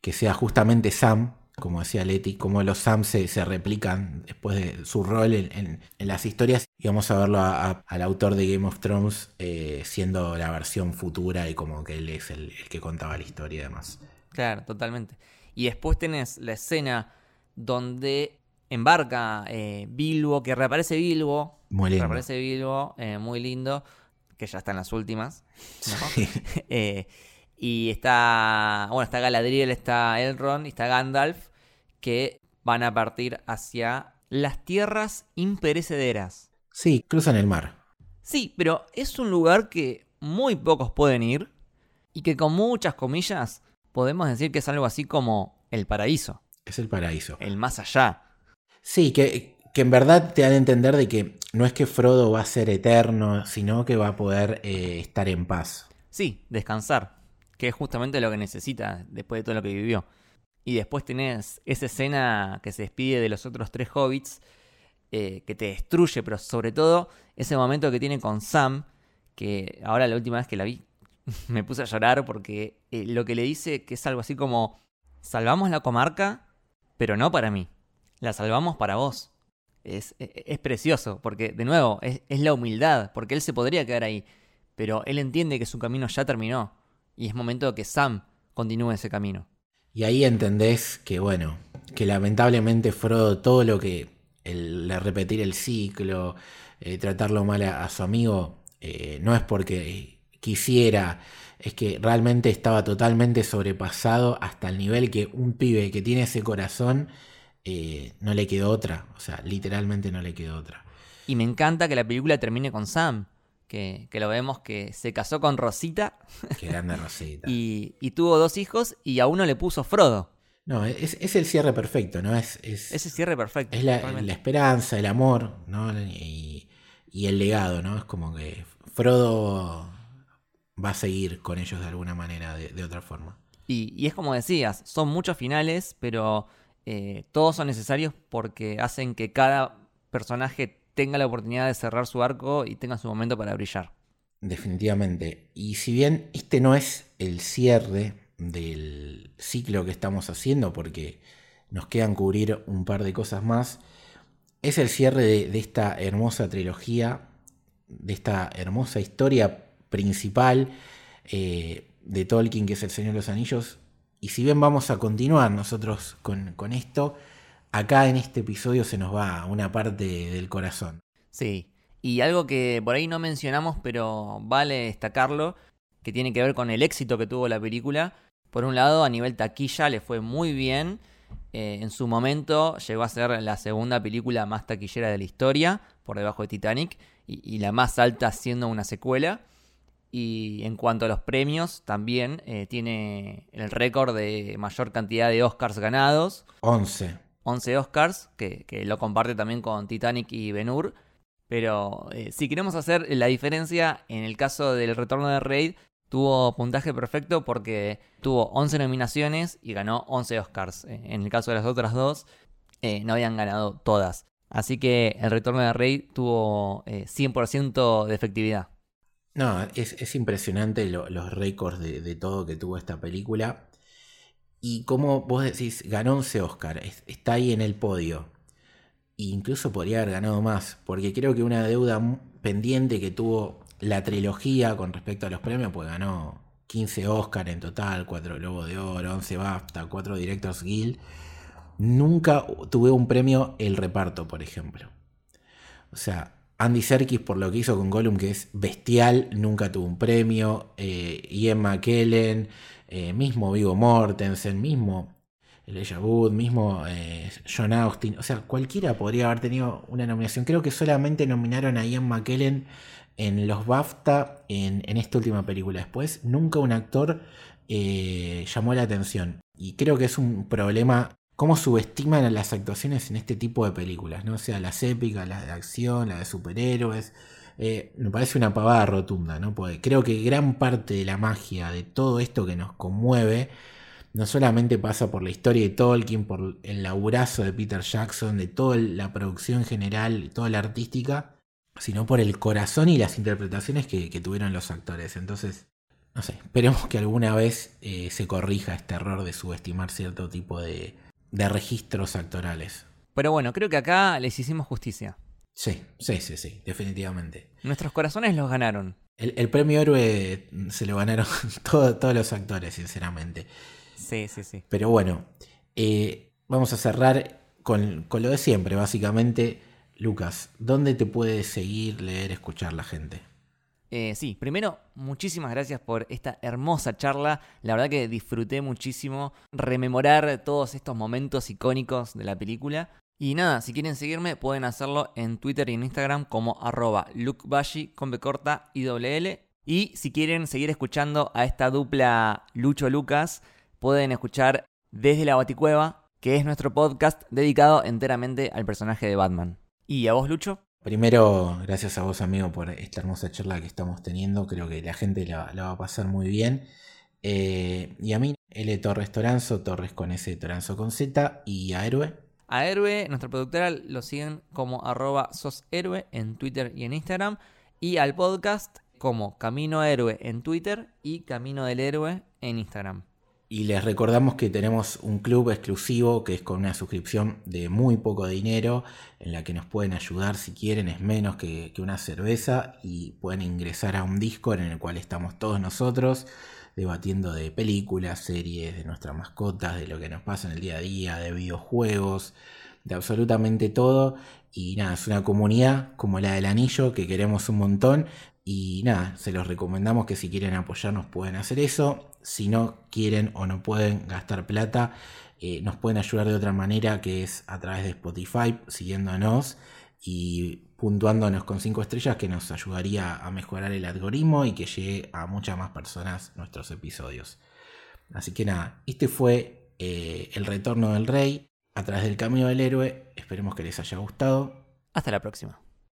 que sea justamente Sam, como decía Leti, como los Sam se, se replican después de su rol en, en- en las historias. Y vamos a verlo a- a- al autor de Game of Thrones eh, siendo la versión futura y como que él es el, el que contaba la historia y demás. Claro, totalmente. Y después tenés la escena donde embarca eh, Bilbo, que reaparece Bilbo. Muy lindo. Reaparece Bilbo, eh, muy lindo, que ya está en las últimas. ¿no? Sí. Y está, bueno, está Galadriel, está Elrond y está Gandalf, que van a partir hacia las tierras imperecederas. Sí, cruzan el mar. Sí, pero es un lugar que muy pocos pueden ir y que con muchas comillas podemos decir que es algo así como el paraíso, Es el paraíso. el más allá. Sí, que, que en verdad te dan a entender de que no es que Frodo va a ser eterno, sino que va a poder eh, estar en paz. Sí, descansar, que es justamente lo que necesita después de todo lo que vivió. Y después tenés esa escena que se despide de los otros tres hobbits, eh, que te destruye, pero sobre todo ese momento que tiene con Sam, que ahora la última vez que la vi me puse a llorar porque eh, lo que le dice que es algo así como, salvamos la comarca, pero no para mí, la salvamos para vos. Es, es- es precioso, porque de nuevo, es, es la humildad, porque él se podría quedar ahí, pero él entiende que su camino ya terminó y es momento de que Sam continúe ese camino. Y ahí entendés que, bueno, que lamentablemente Frodo todo lo que, el, el repetir el ciclo, eh, tratarlo mal a, a su amigo, eh, no es porque quisiera, es que realmente estaba totalmente sobrepasado hasta el nivel que un pibe que tiene ese corazón eh, no le quedó otra, o sea, literalmente no le quedó otra. Y me encanta que la película termine con Sam, que, que lo vemos que se casó con Rosita Qué grande Rosita. y, y tuvo dos hijos y a uno le puso Frodo. No, es, es el cierre perfecto, ¿no? Es, es, Ese cierre perfecto. es la, esperanza, el amor, ¿no? Y, y el legado, ¿no? Es como que Frodo va a seguir con ellos de alguna manera, de, de otra forma. Y, y es como decías, son muchos finales, pero eh, todos son necesarios porque hacen que cada personaje tenga la oportunidad de cerrar su arco y tenga su momento para brillar. Definitivamente. Y si bien este no es el cierre del ciclo que estamos haciendo, porque nos quedan cubrir un par de cosas más, es el cierre de, esta hermosa trilogía, de esta hermosa historia principal eh, de Tolkien, que es El Señor de los Anillos. Y si bien vamos a continuar nosotros con, con esto, acá en este episodio se nos va una parte del corazón. Sí. Y algo que por ahí no mencionamos, pero vale destacarlo, que tiene que ver con el éxito que tuvo la película. Por un lado, a nivel taquilla le fue muy bien. Eh, en su momento llegó a ser la segunda película más taquillera de la historia, por debajo de Titanic, y, y la más alta siendo una secuela. Y en cuanto a los premios, también eh, tiene el récord de mayor cantidad de Oscars ganados. 11. 11 Oscars, que, que lo comparte también con Titanic y Ben Hur. Pero eh, si queremos hacer la diferencia, en el caso del retorno de Raid, tuvo puntaje perfecto porque tuvo 11 nominaciones y ganó 11 Oscars. Eh, En el caso de las otras dos, eh, no habían ganado todas. Así que el retorno de Raid tuvo eh, 100% de efectividad. No, es, es impresionante lo- los récords de, de todo que tuvo esta película. Y como vos decís, ganó 11 Oscar, es- está ahí en el podio. E incluso podría haber ganado más, porque creo que una deuda pendiente que tuvo la trilogía con respecto a los premios, pues ganó 15 Oscar en total, 4 Globos de Oro, 11 BAFTA, 4 Directors Guild. Nunca tuve un premio el reparto, por ejemplo. O sea, Andy Serkis por lo que hizo con Gollum, que es bestial, nunca tuvo un premio. Eh, Ian McKellen, eh, mismo Vigo Mortensen, mismo Elijah Wood, mismo eh, John Austin. O sea, cualquiera podría haber tenido una nominación. Creo que solamente nominaron a Ian McKellen en los BAFTA en, esta última película. Después, nunca un actor eh, llamó la atención. Y creo que es un problema cómo subestiman a las actuaciones en este tipo de películas, ¿no? O sea, las épicas, las de acción, las de superhéroes. Eh, me parece una pavada rotunda, ¿no? Porque creo que gran parte de la magia de todo esto que nos conmueve no solamente pasa por la historia de Tolkien, por el laburazo de Peter Jackson, de toda la producción general, toda la artística, sino por el corazón y las interpretaciones que, tuvieron los actores. Entonces, no sé, esperemos que alguna vez eh, se corrija este error de subestimar cierto tipo de, de registros actorales. Pero bueno, creo que acá les hicimos justicia. Sí, sí, sí, sí, definitivamente. Nuestros corazones los ganaron. El, el premio héroe se lo ganaron todo- todos los actores, sinceramente. Sí, sí, sí. Pero bueno, eh, vamos a cerrar con, con lo de siempre, básicamente. Lucas, ¿dónde te puede seguir, leer, escuchar la gente? Eh, sí, primero, muchísimas gracias por esta hermosa charla. La verdad que disfruté muchísimo rememorar todos estos momentos icónicos de la película. Y nada, si quieren seguirme, pueden hacerlo en Twitter y en Instagram como arroba lukebashi con B corta y doble L. Y si quieren seguir escuchando a esta dupla Lucho Lucas, pueden escuchar Desde la Baticueva, que es nuestro podcast dedicado enteramente al personaje de Batman. ¿Y a vos, Lucho? Primero, gracias a vos, amigo, por esta hermosa charla que estamos teniendo. Creo que la gente la, va a pasar muy bien. Eh, y a mí, L Torres Toranzo, Torres con S, Toranzo con Z, y a Héroe. A Héroe, nuestra productora, lo siguen como arroba soshéroe en Twitter y en Instagram. Y al podcast como Camino Héroe en Twitter y Camino del Héroe en Instagram. Y les recordamos que tenemos un club exclusivo que es con una suscripción de muy poco dinero, en la que nos pueden ayudar si quieren, es menos que, que una cerveza, y pueden ingresar a un Discord en el cual estamos todos nosotros debatiendo de películas, series, de nuestras mascotas, de lo que nos pasa en el día a día, de videojuegos, de absolutamente todo. Y nada, es una comunidad como la del anillo que queremos un montón. Y nada, se los recomendamos que si quieren apoyarnos pueden hacer eso. Si no quieren o no pueden gastar plata, eh, nos pueden ayudar de otra manera que es a través de Spotify, siguiéndonos y puntuándonos con 5 estrellas que nos ayudaría a mejorar el algoritmo y que llegue a muchas más personas nuestros episodios. Así que nada, este fue eh, el retorno del rey a través del camino del héroe. Esperemos que les haya gustado. Hasta la próxima.